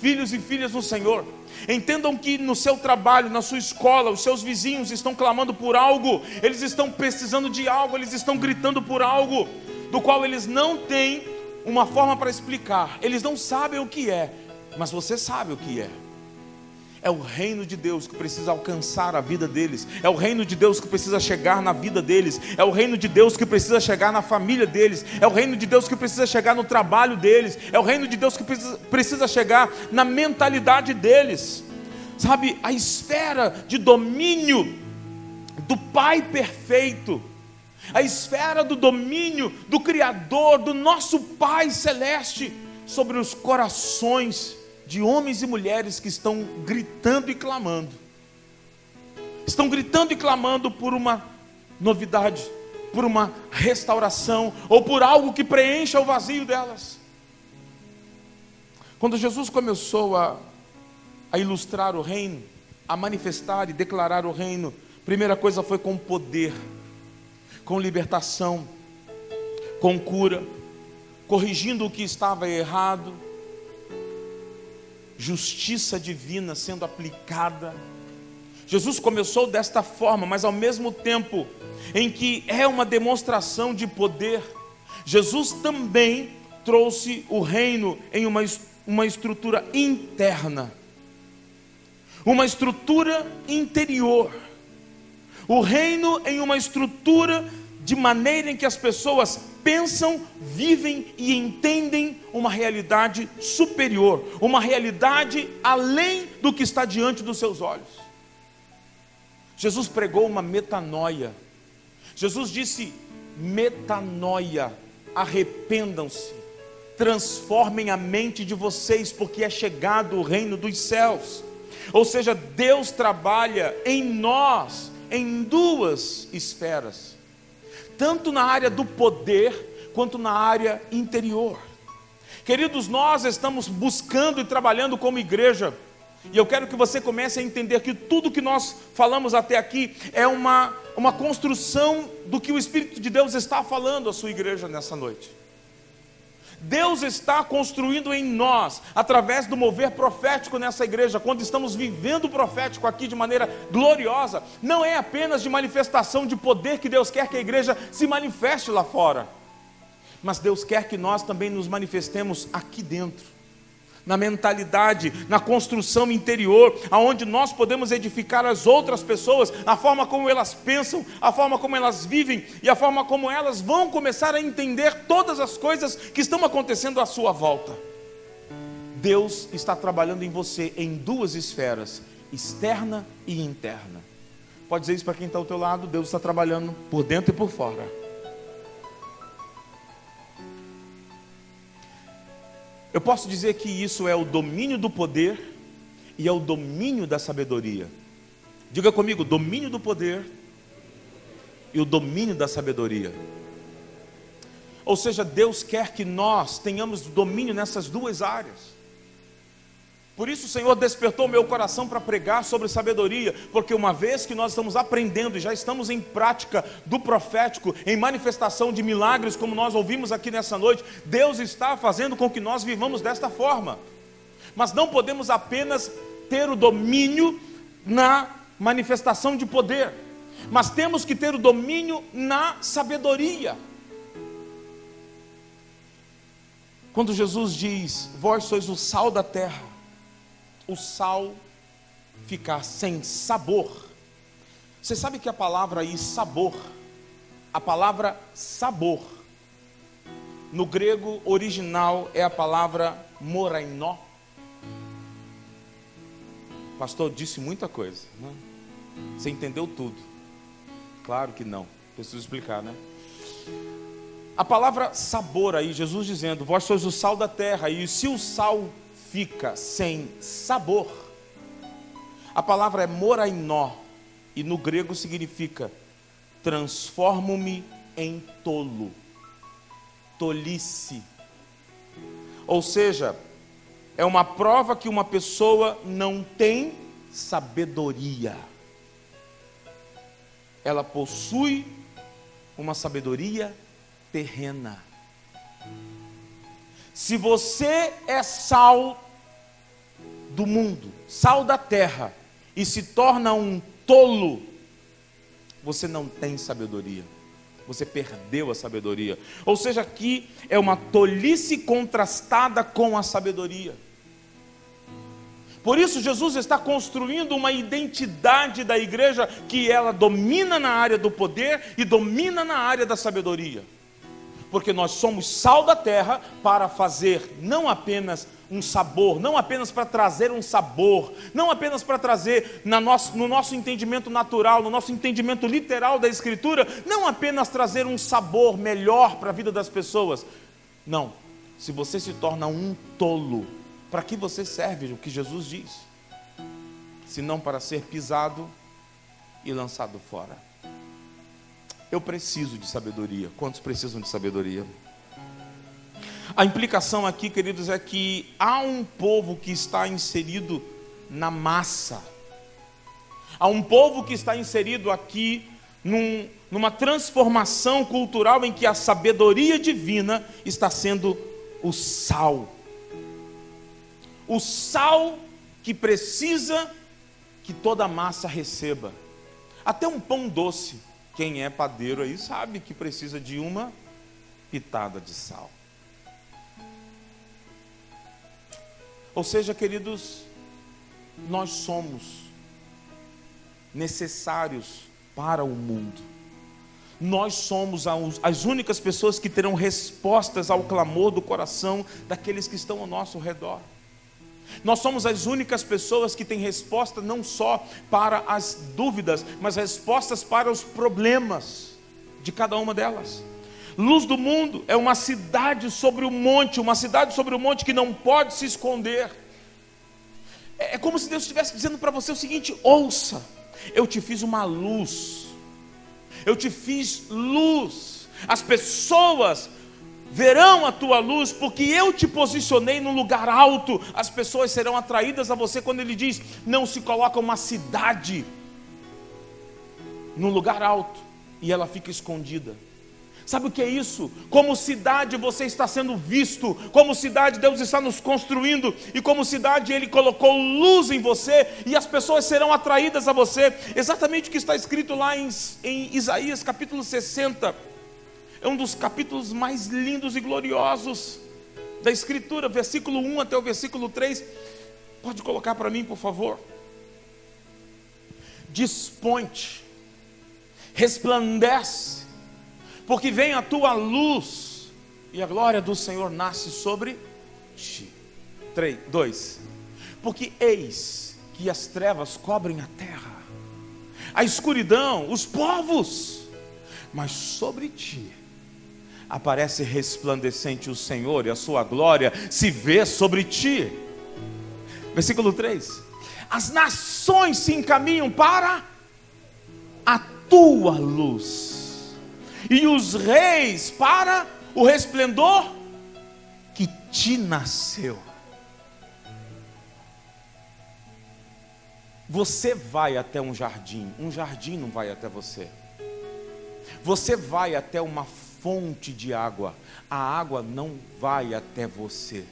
filhos e filhas do Senhor, Entendam que no seu trabalho, na sua escola, os seus vizinhos estão clamando por algo, eles estão precisando de algo, eles estão gritando por algo, do qual eles não têm uma forma para explicar, eles não sabem o que é, mas você sabe o que é. É o reino de Deus que precisa alcançar a vida deles. É o reino de Deus que precisa chegar na vida deles. É o reino de Deus que precisa chegar na família deles. É o reino de Deus que precisa chegar no trabalho deles. É o reino de Deus que precisa, chegar na mentalidade deles. Sabe, a esfera de domínio do Pai perfeito. A esfera do domínio do Criador, do nosso Pai celeste sobre os corações de homens e mulheres que estão gritando e clamando. Estão gritando e clamando por uma novidade, por uma restauração ou por algo que preencha o vazio delas. Quando Jesus começou a, a ilustrar o reino, a manifestar e declarar o reino, primeira coisa foi com poder, com libertação, com cura, corrigindo o que estava errado, justiça divina sendo aplicada. Jesus começou desta forma, mas ao mesmo tempo em que é uma demonstração de poder, Jesus também trouxe o reino em uma, uma estrutura interna, uma estrutura interior. O reino em uma estrutura de maneira em que as pessoas pensam, vivem e entendem uma realidade superior, uma realidade além do que está diante dos seus olhos. Jesus pregou uma metanoia. Jesus disse: metanoia, arrependam-se, transformem a mente de vocês, porque é chegado o reino dos céus. Ou seja, Deus trabalha em nós em duas esferas tanto na área do poder quanto na área interior. Queridos, nós estamos buscando e trabalhando como igreja, e eu quero que você comece a entender que tudo que nós falamos até aqui é uma, uma construção do que o Espírito de Deus está falando à sua igreja nessa noite. Deus está construindo em nós, através do mover profético nessa igreja, quando estamos vivendo o profético aqui de maneira gloriosa, não é apenas de manifestação de poder que Deus quer que a igreja se manifeste lá fora, mas Deus quer que nós também nos manifestemos aqui dentro na mentalidade, na construção interior, aonde nós podemos edificar as outras pessoas, a forma como elas pensam, a forma como elas vivem e a forma como elas vão começar a entender todas as coisas que estão acontecendo à sua volta. Deus está trabalhando em você em duas esferas, externa e interna. Pode dizer isso para quem está ao teu lado, Deus está trabalhando por dentro e por fora. Eu posso dizer que isso é o domínio do poder e é o domínio da sabedoria. Diga comigo, domínio do poder e o domínio da sabedoria. Ou seja, Deus quer que nós tenhamos domínio nessas duas áreas. Por isso o Senhor despertou meu coração para pregar sobre sabedoria, porque uma vez que nós estamos aprendendo e já estamos em prática do profético, em manifestação de milagres, como nós ouvimos aqui nessa noite, Deus está fazendo com que nós vivamos desta forma. Mas não podemos apenas ter o domínio na manifestação de poder, mas temos que ter o domínio na sabedoria. Quando Jesus diz: Vós sois o sal da terra, o sal ficar sem sabor. Você sabe que a palavra aí, sabor, a palavra sabor, no grego original é a palavra morainó. Pastor, disse muita coisa. Né? Você entendeu tudo? Claro que não. Preciso explicar, né? A palavra sabor aí, Jesus dizendo: Vós sois o sal da terra, e se o sal fica sem sabor, a palavra é morainó, e no grego significa transformo-me em tolo, tolice. Ou seja, é uma prova que uma pessoa não tem sabedoria. Ela possui uma sabedoria terrena. Se você é sal do mundo, sal da terra, e se torna um tolo, você não tem sabedoria. Você perdeu a sabedoria. Ou seja, aqui é uma tolice contrastada com a sabedoria. Por isso, Jesus está construindo uma identidade da igreja que ela domina na área do poder e domina na área da sabedoria. Porque nós somos sal da terra para fazer não apenas um sabor, não apenas para trazer um sabor, não apenas para trazer nosso, no nosso entendimento natural, no nosso entendimento literal da Escritura, não apenas trazer um sabor melhor para a vida das pessoas. Não, se você se torna um tolo, para que você serve o que Jesus diz? Se não para ser pisado e lançado fora. Eu preciso de sabedoria. Quantos precisam de sabedoria? A implicação aqui, queridos, é que há um povo que está inserido na massa. Há um povo que está inserido aqui num, numa transformação cultural em que a sabedoria divina está sendo o sal. O sal que precisa que toda a massa receba. Até um pão doce, quem é padeiro aí sabe que precisa de uma pitada de sal. Ou seja, queridos, nós somos necessários para o mundo. Nós somos as únicas pessoas que terão respostas ao clamor do coração daqueles que estão ao nosso redor. Nós somos as únicas pessoas que têm resposta não só para as dúvidas, mas respostas para os problemas de cada uma delas. Luz do mundo é uma cidade sobre o monte, uma cidade sobre o monte que não pode se esconder. É, é como se Deus estivesse dizendo para você o seguinte: ouça, eu te fiz uma luz, eu te fiz luz, as pessoas verão a tua luz, porque eu te posicionei num lugar alto, as pessoas serão atraídas a você quando ele diz: não se coloca uma cidade num lugar alto e ela fica escondida. Sabe o que é isso? Como cidade você está sendo visto, como cidade Deus está nos construindo, e como cidade Ele colocou luz em você, e as pessoas serão atraídas a você. Exatamente o que está escrito lá em, em Isaías capítulo 60. É um dos capítulos mais lindos e gloriosos da Escritura, versículo 1 até o versículo 3. Pode colocar para mim, por favor? Desponte, resplandece, porque vem a tua luz e a glória do Senhor nasce sobre ti. 3, 2. Porque eis que as trevas cobrem a terra, a escuridão, os povos, mas sobre ti aparece resplandecente o Senhor e a sua glória se vê sobre ti. Versículo 3: As nações se encaminham para a tua luz e os reis para o resplendor que te nasceu. Você vai até um jardim, um jardim não vai até você. Você vai até uma fonte de água, a água não vai até você.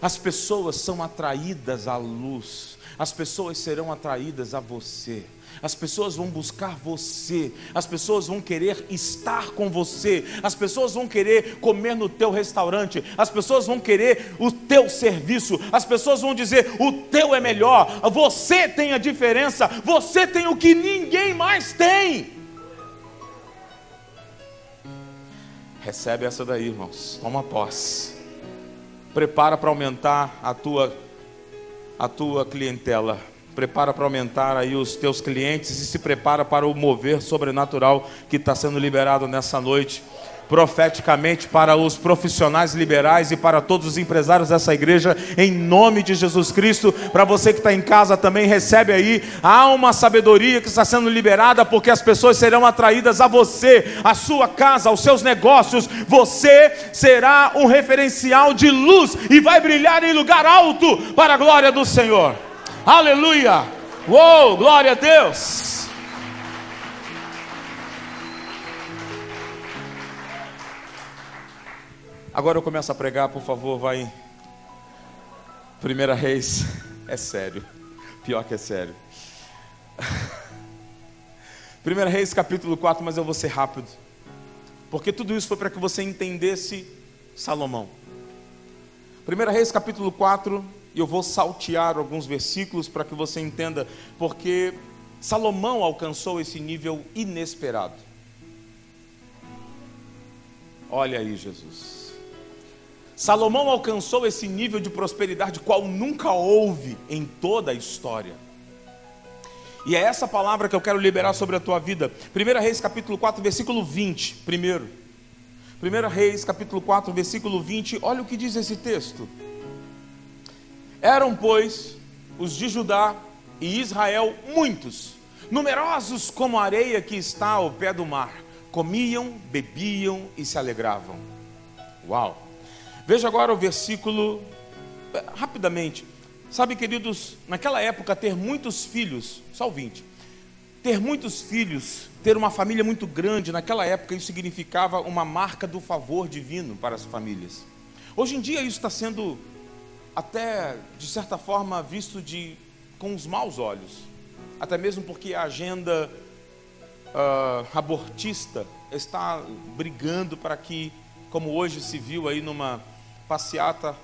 As pessoas são atraídas à luz, as pessoas serão atraídas a você. As pessoas vão buscar você, as pessoas vão querer estar com você, as pessoas vão querer comer no teu restaurante, as pessoas vão querer o teu serviço, as pessoas vão dizer: o teu é melhor, você tem a diferença, você tem o que ninguém mais tem. Recebe essa daí, irmãos. Toma posse. Prepara para aumentar a tua a tua clientela. Prepara para aumentar aí os teus clientes e se prepara para o mover sobrenatural que está sendo liberado nessa noite profeticamente para os profissionais liberais e para todos os empresários dessa igreja, em nome de Jesus Cristo. Para você que está em casa também, recebe aí. Há uma sabedoria que está sendo liberada, porque as pessoas serão atraídas a você, a sua casa, aos seus negócios. Você será um referencial de luz e vai brilhar em lugar alto para a glória do Senhor. Aleluia! Uou, glória a Deus! Agora eu começo a pregar, por favor, vai. Primeira Reis, é sério. Pior que é sério. Primeira Reis, capítulo 4, mas eu vou ser rápido. Porque tudo isso foi para que você entendesse Salomão. Primeira Reis, capítulo 4, e eu vou saltear alguns versículos para que você entenda, porque Salomão alcançou esse nível inesperado. Olha aí, Jesus. Salomão alcançou esse nível de prosperidade qual nunca houve em toda a história. E é essa palavra que eu quero liberar sobre a tua vida. 1 Reis capítulo 4, versículo 20. Primeiro. 1 Reis capítulo 4, versículo 20. Olha o que diz esse texto. Eram, pois, os de Judá e Israel muitos, numerosos como a areia que está ao pé do mar. Comiam, bebiam e se alegravam. Uau! Veja agora o versículo, eh, rapidamente. Sabe, queridos, naquela época, ter muitos filhos, só o 20, ter muitos filhos, ter uma família muito grande, naquela época isso significava uma marca do favor divino para as famílias. Hoje em dia isso está sendo até, de certa forma, visto de, com os maus olhos, até mesmo porque a agenda uh, abortista está brigando para que, como hoje se viu aí numa passeata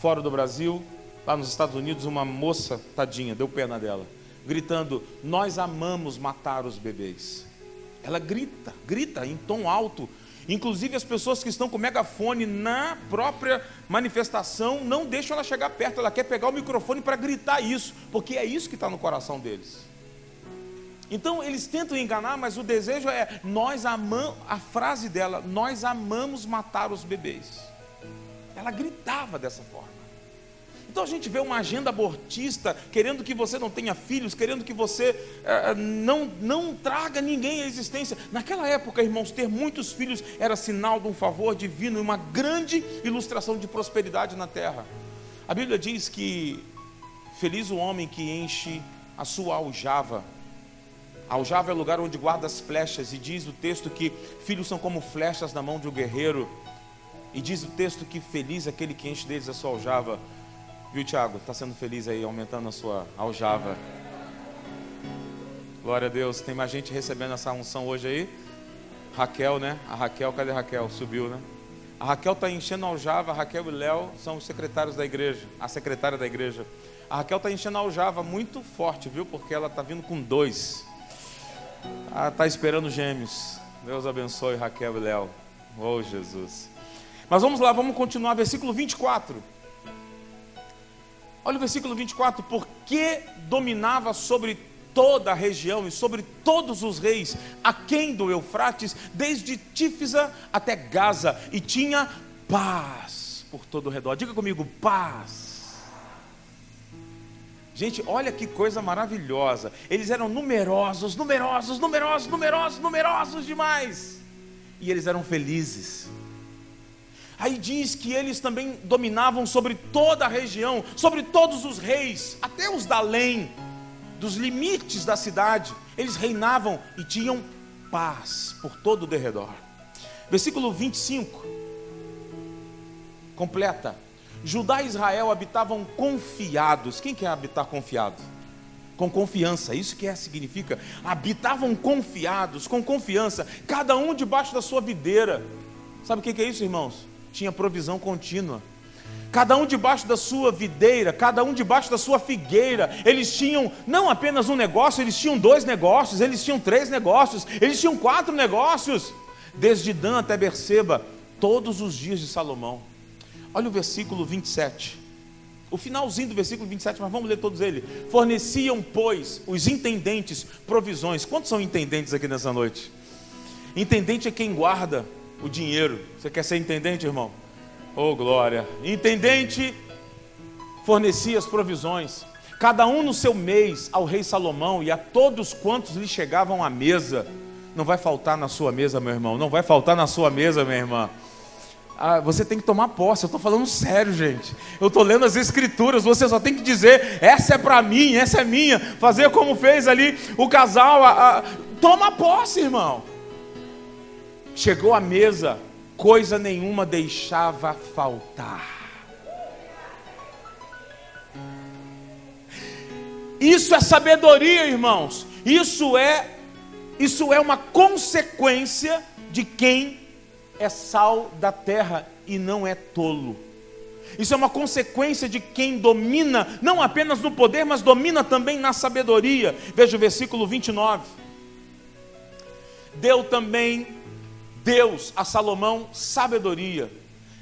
fora do Brasil, lá nos Estados Unidos, uma moça, tadinha, deu pena dela, gritando: Nós amamos matar os bebês. Ela grita, grita em tom alto. Inclusive as pessoas que estão com megafone na própria manifestação não deixam ela chegar perto, ela quer pegar o microfone para gritar isso, porque é isso que está no coração deles. Então eles tentam enganar, mas o desejo é: nós amamos, a frase dela, nós amamos matar os bebês. Ela gritava dessa forma. Então a gente vê uma agenda abortista querendo que você não tenha filhos, querendo que você eh, não, não traga ninguém à existência. Naquela época, irmãos, ter muitos filhos era sinal de um favor divino e uma grande ilustração de prosperidade na terra. A Bíblia diz que feliz o homem que enche a sua aljava. Aljava é o lugar onde guarda as flechas, e diz o texto que filhos são como flechas na mão de um guerreiro. E diz o texto que feliz aquele que enche deles a sua aljava. Viu, Tiago? Está sendo feliz aí, aumentando a sua aljava. Glória a Deus. Tem mais gente recebendo essa unção hoje aí? Raquel, né? A Raquel, cadê a Raquel? Subiu, né? A Raquel está enchendo a aljava. A Raquel e Léo são os secretários da igreja. A secretária da igreja. A Raquel está enchendo a aljava muito forte, viu? Porque ela está vindo com dois. Está esperando gêmeos. Deus abençoe Raquel e Léo. Oh, Jesus. Mas vamos lá, vamos continuar, versículo 24. Olha o versículo 24. Porque dominava sobre toda a região e sobre todos os reis, aquém do Eufrates, desde Tífisa até Gaza, e tinha paz por todo o redor. Diga comigo, paz. Gente, olha que coisa maravilhosa. Eles eram numerosos, numerosos, numerosos, numerosos, numerosos demais. E eles eram felizes. Aí diz que eles também dominavam sobre toda a região, sobre todos os reis, até os da além, dos limites da cidade. Eles reinavam e tinham paz por todo o derredor. Versículo 25 completa. Judá e Israel habitavam confiados. Quem quer habitar confiado? Com confiança, isso que é, significa. Habitavam confiados, com confiança, cada um debaixo da sua videira. Sabe o que é isso, irmãos? Tinha provisão contínua. Cada um debaixo da sua videira, cada um debaixo da sua figueira, eles tinham não apenas um negócio, eles tinham dois negócios, eles tinham três negócios, eles tinham quatro negócios, desde Dan até Berseba, todos os dias de Salomão. Olha o versículo 27. o finalzinho do versículo 27, mas vamos ler todos eles. Forneciam, pois, os intendentes provisões. Quantos são intendentes aqui nessa noite? Intendente é quem guarda o dinheiro. Você quer ser intendente, irmão? Oh, glória. Intendente fornecia as provisões, cada um no seu mês, ao rei Salomão e a todos quantos lhe chegavam à mesa. Não vai faltar na sua mesa, meu irmão. Não vai faltar na sua mesa, minha irmã. Ah, você tem que tomar posse. Eu estou falando sério, gente. Eu estou lendo as escrituras. Você só tem que dizer: essa é para mim, essa é minha. Fazer como fez ali o casal. A, a... Toma posse, irmão. Chegou à mesa, coisa nenhuma deixava faltar. Isso é sabedoria, irmãos. Isso é isso é uma consequência de quem é sal da terra e não é tolo. Isso é uma consequência de quem domina, não apenas no poder, mas domina também na sabedoria. Veja o versículo 29. Deu também Deus a Salomão sabedoria,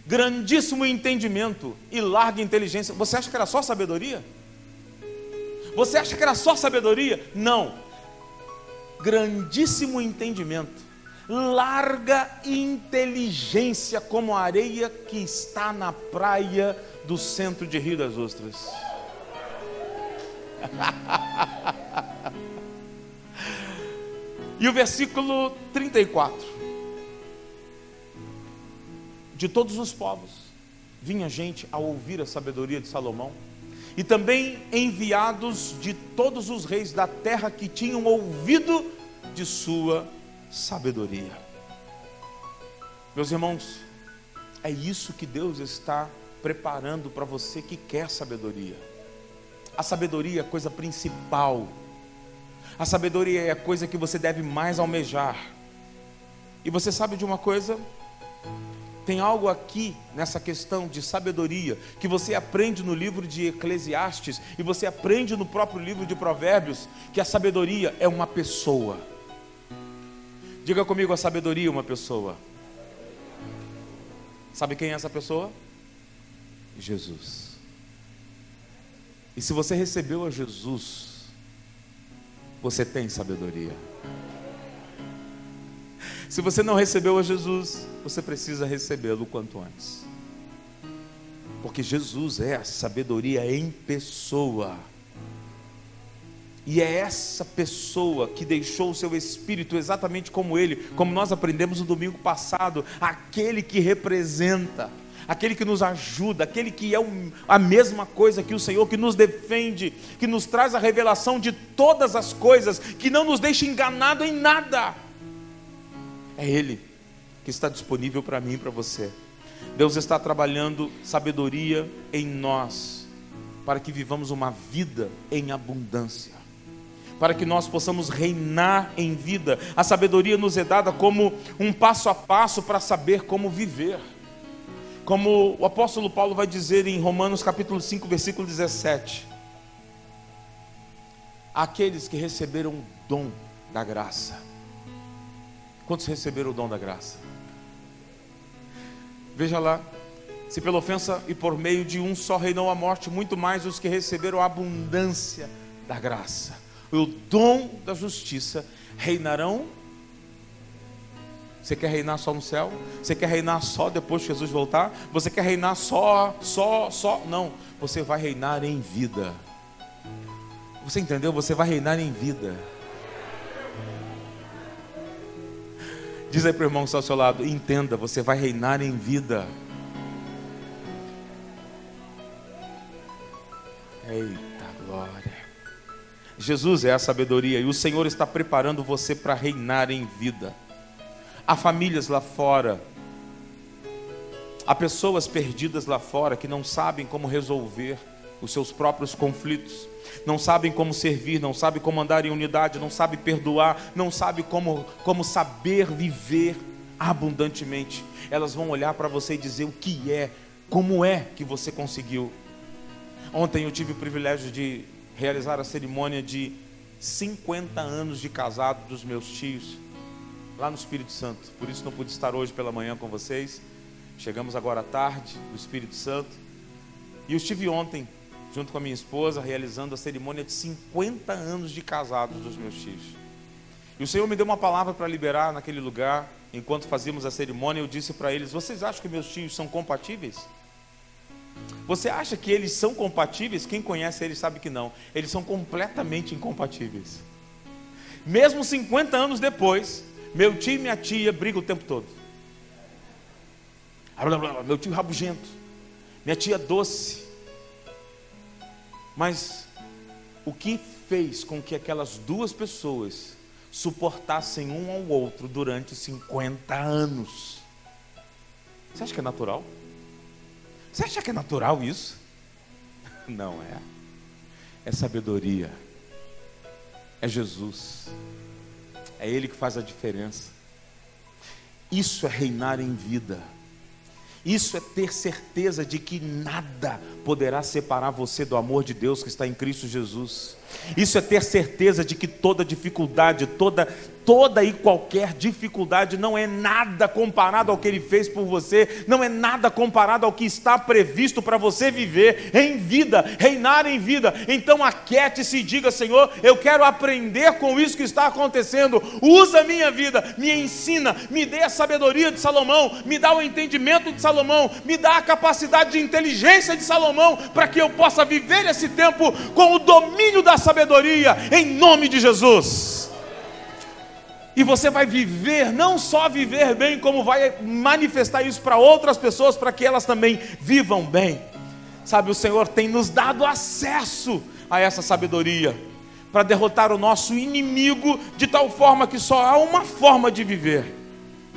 grandíssimo entendimento e larga inteligência. Você acha que era só sabedoria? Você acha que era só sabedoria? Não. Grandíssimo entendimento, larga inteligência, como a areia que está na praia do centro de Rio das Ostras. e o versículo 34. De todos os povos vinha gente a ouvir a sabedoria de Salomão e também enviados de todos os reis da terra que tinham ouvido de sua sabedoria. Meus irmãos, é isso que Deus está preparando para você que quer sabedoria. A sabedoria é a coisa principal. A sabedoria é a coisa que você deve mais almejar. E você sabe de uma coisa? Tem algo aqui nessa questão de sabedoria que você aprende no livro de Eclesiastes e você aprende no próprio livro de Provérbios que a sabedoria é uma pessoa. Diga comigo, a sabedoria é uma pessoa. Sabe quem é essa pessoa? Jesus. E se você recebeu a Jesus, você tem sabedoria. Se você não recebeu a Jesus, você precisa recebê-lo quanto antes. Porque Jesus é a sabedoria em pessoa. E é essa pessoa que deixou o seu espírito exatamente como ele, como nós aprendemos no domingo passado, aquele que representa, aquele que nos ajuda, aquele que é a mesma coisa que o Senhor, que nos defende, que nos traz a revelação de todas as coisas, que não nos deixa enganado em nada. É Ele que está disponível para mim e para você. Deus está trabalhando sabedoria em nós, para que vivamos uma vida em abundância, para que nós possamos reinar em vida. A sabedoria nos é dada como um passo a passo para saber como viver. Como o apóstolo Paulo vai dizer em Romanos capítulo 5, versículo 17: Aqueles que receberam o dom da graça Quantos receberam o dom da graça? Veja lá, se pela ofensa e por meio de um só reinou a morte, muito mais os que receberam a abundância da graça. O dom da justiça reinarão. Você quer reinar só no céu? Você quer reinar só depois que Jesus voltar? Você quer reinar só, só, só? Não. Você vai reinar em vida. Você entendeu? Você vai reinar em vida. Diz aí para o irmão que está ao seu lado: entenda, você vai reinar em vida. Eita glória. Jesus é a sabedoria e o Senhor está preparando você para reinar em vida. Há famílias lá fora, há pessoas perdidas lá fora que não sabem como resolver os seus próprios conflitos não sabem como servir, não sabem como andar em unidade, não sabem perdoar, não sabem como, como saber viver abundantemente. Elas vão olhar para você e dizer o que é, como é que você conseguiu. Ontem eu tive o privilégio de realizar a cerimônia de 50 anos de casado dos meus tios, lá no Espírito Santo. Por isso não pude estar hoje pela manhã com vocês. Chegamos agora à tarde do Espírito Santo. E eu estive ontem junto com a minha esposa, realizando a cerimônia de 50 anos de casados dos meus filhos. E o Senhor me deu uma palavra para liberar naquele lugar, enquanto fazíamos a cerimônia, eu disse para eles: Vocês acham que meus tios são compatíveis? Você acha que eles são compatíveis? Quem conhece eles sabe que não. Eles são completamente incompatíveis. Mesmo 50 anos depois, meu tio e minha tia brigam o tempo todo. Meu tio rabugento, minha tia doce. Mas o que fez com que aquelas duas pessoas suportassem um ao outro durante 50 anos? Você acha que é natural? Você acha que é natural isso? Não é. É sabedoria. É Jesus. É Ele que faz a diferença. Isso é reinar em vida. Isso é ter certeza de que nada poderá separar você do amor de Deus que está em Cristo Jesus. Isso é ter certeza de que toda dificuldade, toda toda e qualquer dificuldade não é nada comparado ao que ele fez por você, não é nada comparado ao que está previsto para você viver em vida, reinar em vida. Então aquiete-se e diga: Senhor, eu quero aprender com isso que está acontecendo. Usa a minha vida, me ensina, me dê a sabedoria de Salomão, me dá o entendimento de Salomão, me dá a capacidade de inteligência de Salomão, para que eu possa viver esse tempo com o domínio da sabedoria, em nome de Jesus. E você vai viver, não só viver bem, como vai manifestar isso para outras pessoas, para que elas também vivam bem. Sabe, o Senhor tem nos dado acesso a essa sabedoria, para derrotar o nosso inimigo, de tal forma que só há uma forma de viver.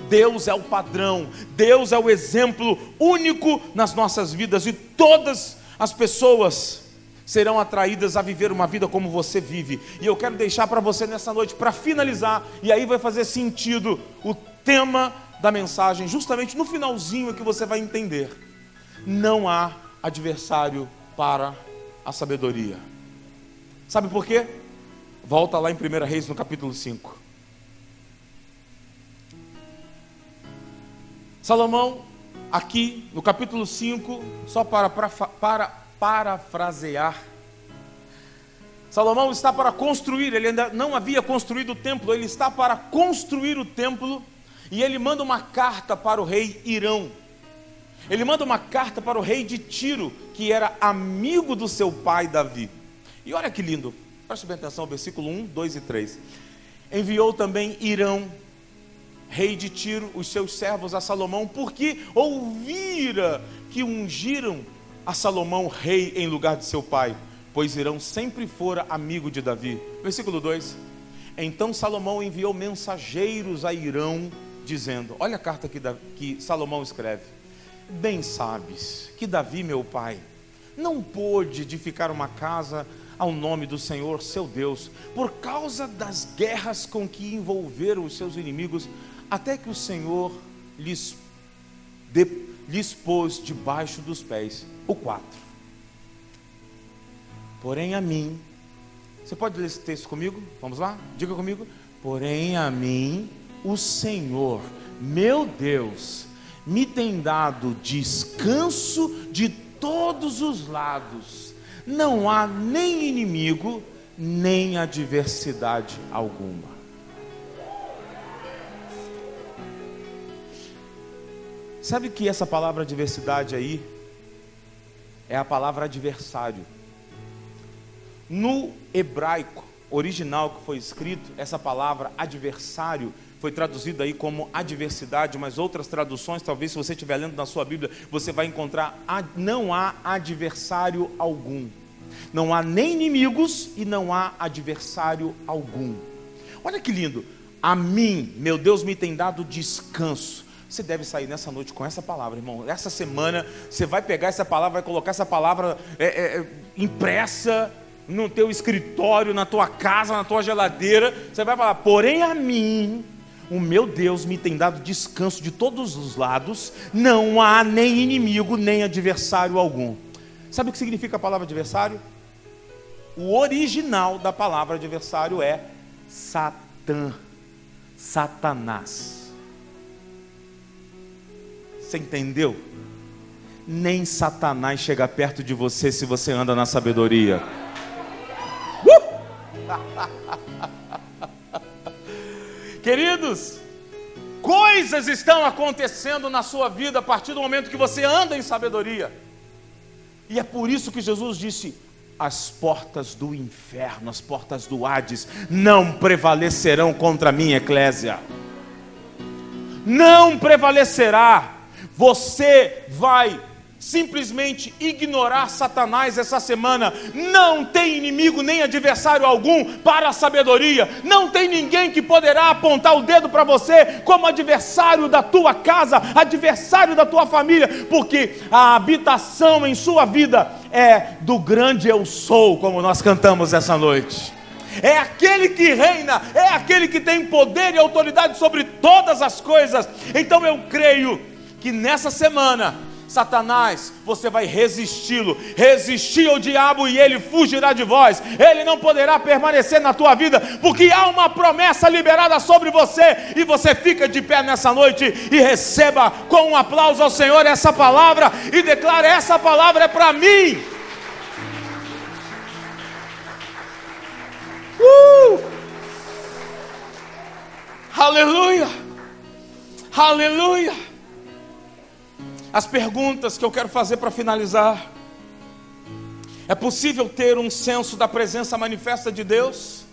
Deus é o padrão, Deus é o exemplo único nas nossas vidas, e todas as pessoas serão atraídas a viver uma vida como você vive. E eu quero deixar para você nessa noite, para finalizar, e aí vai fazer sentido o tema da mensagem, justamente no finalzinho é que você vai entender. Não há adversário para a sabedoria. Sabe por quê? Volta lá em 1 Reis no capítulo 5. Salomão, aqui no capítulo 5, só para, para, para parafrasear. Salomão está para construir, ele ainda não havia construído o templo, ele está para construir o templo e ele manda uma carta para o rei Irão. Ele manda uma carta para o rei de Tiro, que era amigo do seu pai Davi. E olha que lindo, preste bem atenção, versículo 1, 2 e 3. Enviou também Irão, rei de Tiro, os seus servos a Salomão, porque ouvira que ungiram a Salomão rei em lugar de seu pai, pois Irão sempre fora amigo de Davi. Versículo 2: Então Salomão enviou mensageiros a Irão, dizendo: Olha a carta que, que Salomão escreve. Bem sabes que Davi, meu pai, não pôde edificar uma casa ao nome do Senhor seu Deus, por causa das guerras com que envolveram os seus inimigos, até que o Senhor lhes, de, lhes pôs debaixo dos pés o 4. Porém a mim, você pode ler esse texto comigo? Vamos lá? Diga comigo. Porém a mim, o Senhor, meu Deus, me tem dado descanso de todos os lados. Não há nem inimigo, nem adversidade alguma. Sabe que essa palavra adversidade aí é a palavra adversário. No hebraico original que foi escrito, essa palavra adversário foi traduzida aí como adversidade, mas outras traduções, talvez se você estiver lendo na sua Bíblia, você vai encontrar não há adversário algum. Não há nem inimigos e não há adversário algum. Olha que lindo. A mim, meu Deus me tem dado descanso. Você deve sair nessa noite com essa palavra, irmão. Essa semana você vai pegar essa palavra, vai colocar essa palavra é, é, é, impressa no teu escritório, na tua casa, na tua geladeira. Você vai falar: porém a mim, o meu Deus me tem dado descanso de todos os lados. Não há nem inimigo nem adversário algum. Sabe o que significa a palavra adversário? O original da palavra adversário é Satã, Satanás. Você entendeu? nem Satanás chega perto de você se você anda na sabedoria. Uh! Queridos, coisas estão acontecendo na sua vida a partir do momento que você anda em sabedoria. E é por isso que Jesus disse: as portas do inferno, as portas do Hades, não prevalecerão contra a minha eclésia. Não prevalecerá. Você vai simplesmente ignorar Satanás essa semana. Não tem inimigo nem adversário algum para a sabedoria. Não tem ninguém que poderá apontar o dedo para você como adversário da tua casa, adversário da tua família, porque a habitação em sua vida é do grande eu sou, como nós cantamos essa noite. É aquele que reina, é aquele que tem poder e autoridade sobre todas as coisas. Então eu creio que nessa semana Satanás, você vai resisti-lo, resistir ao diabo e ele fugirá de vós, ele não poderá permanecer na tua vida, porque há uma promessa liberada sobre você, e você fica de pé nessa noite e receba com um aplauso ao Senhor essa palavra e declara: essa palavra é para mim. Uh! Aleluia! Aleluia! As perguntas que eu quero fazer para finalizar. É possível ter um senso da presença manifesta de Deus,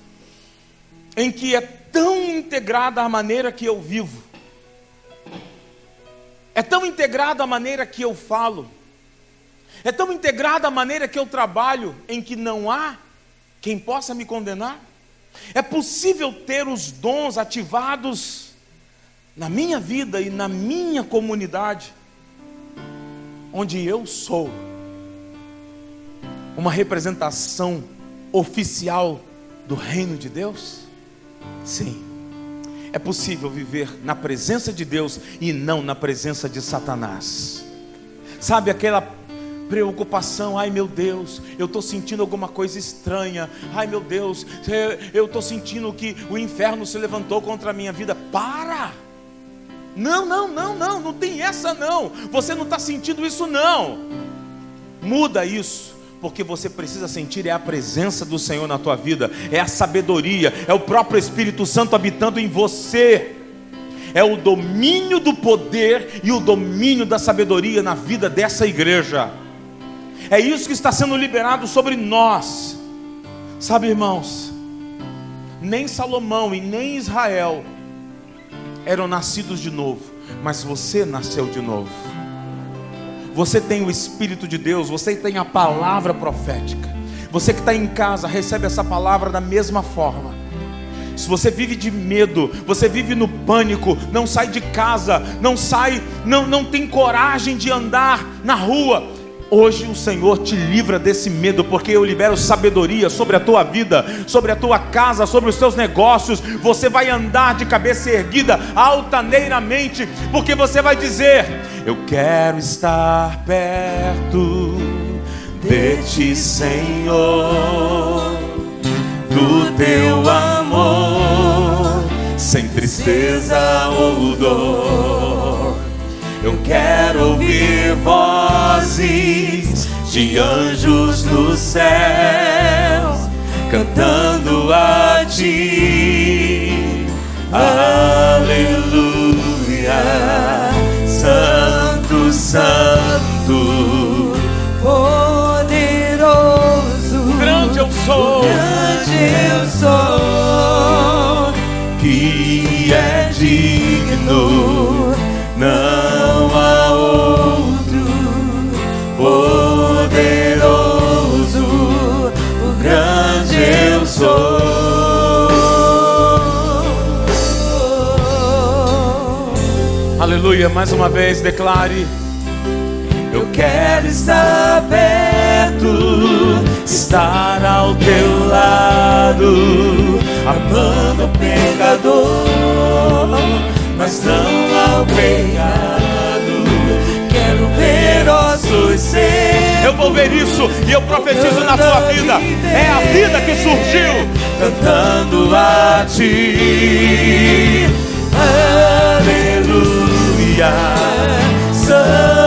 em que é tão integrada a maneira que eu vivo, é tão integrada a maneira que eu falo, é tão integrada a maneira que eu trabalho, em que não há quem possa me condenar? É possível ter os dons ativados na minha vida e na minha comunidade, onde eu sou uma representação oficial do reino de Deus? Sim. É possível viver na presença de Deus e não na presença de Satanás. Sabe aquela preocupação, ai meu Deus, eu estou sentindo alguma coisa estranha, ai meu Deus, eu estou sentindo que o inferno se levantou contra a minha vida. Para! Não, não, não, não, não tem essa não. Você não está sentindo isso não. Muda isso. Porque você precisa sentir é a presença do Senhor na tua vida, é a sabedoria, é o próprio Espírito Santo habitando em você, é o domínio do poder e o domínio da sabedoria na vida dessa igreja. É isso que está sendo liberado sobre nós. Sabe, irmãos, nem Salomão e nem Israel eram nascidos de novo, mas você nasceu de novo. Você tem o Espírito de Deus, você tem a palavra profética. Você que está em casa, recebe essa palavra da mesma forma. Se você vive de medo, você vive no pânico, não sai de casa, não sai, não, não tem coragem de andar na rua, Hoje o Senhor te livra desse medo, porque eu libero sabedoria sobre a tua vida, sobre a tua casa, sobre os teus negócios. Você vai andar de cabeça erguida, altaneiramente, porque você vai dizer: Eu quero estar perto de ti, Senhor, do teu amor, sem tristeza ou dor eu quero ouvir vozes de anjos no céu cantando a ti. Aleluia, Santo, Santo, poderoso, grande eu sou, grande eu sou, que é digno, Aleluia, mais uma vez declare. Eu quero estar perto, estar ao teu lado, amando o pecador, mas não ao pecado. Quero ver ossos seus. Eu vou ver isso e eu profetizo na tua vida. É a vida que surgiu cantando a ti. Aleluia. Santo, Santo.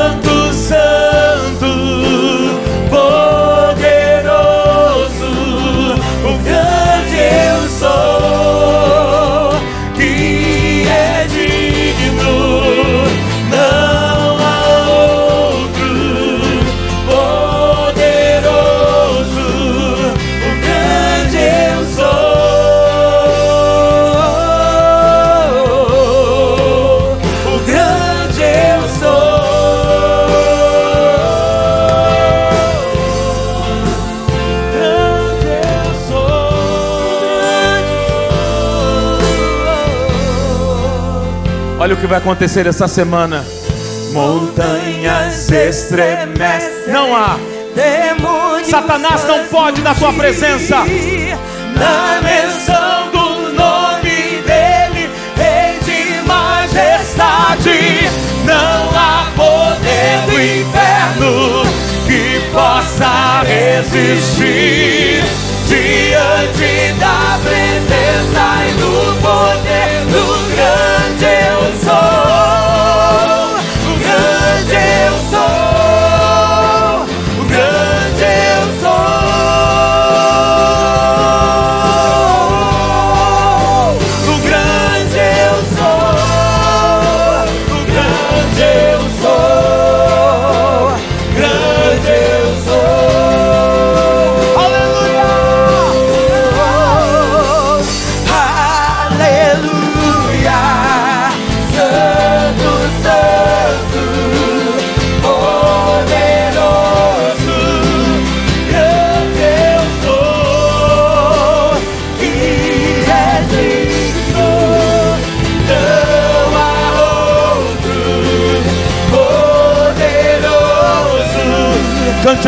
Que vai acontecer essa semana. Montanhas estremecem. Não há. Demônios Satanás não pode na tua presença. Na menção do nome dele, Rei de majestade, não há poder do inferno que possa resistir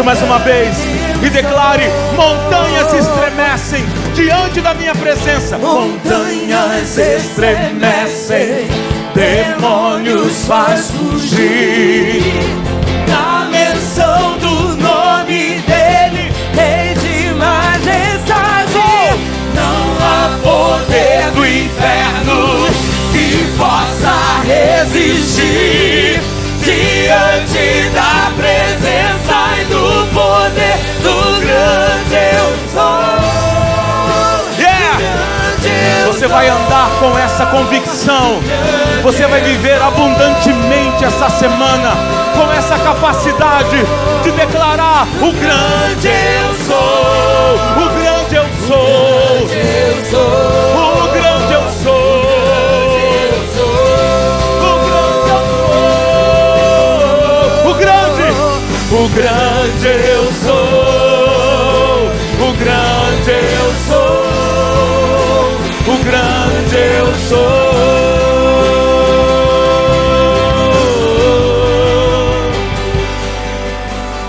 Mais uma vez e declare: montanhas estremecem diante da minha presença. Montanhas estremecem, demônios faz fugir. Na menção do nome dele, Rei de majestade, não há poder do inferno que possa resistir diante da Yeah! Grande eu Você vai andar com essa convicção. Você vai viver abundantemente essa semana com essa capacidade de declarar: o grande eu sou, o grande eu sou, eu sou. o grande eu sou. O grande, o grande eu sou, o grande eu sou.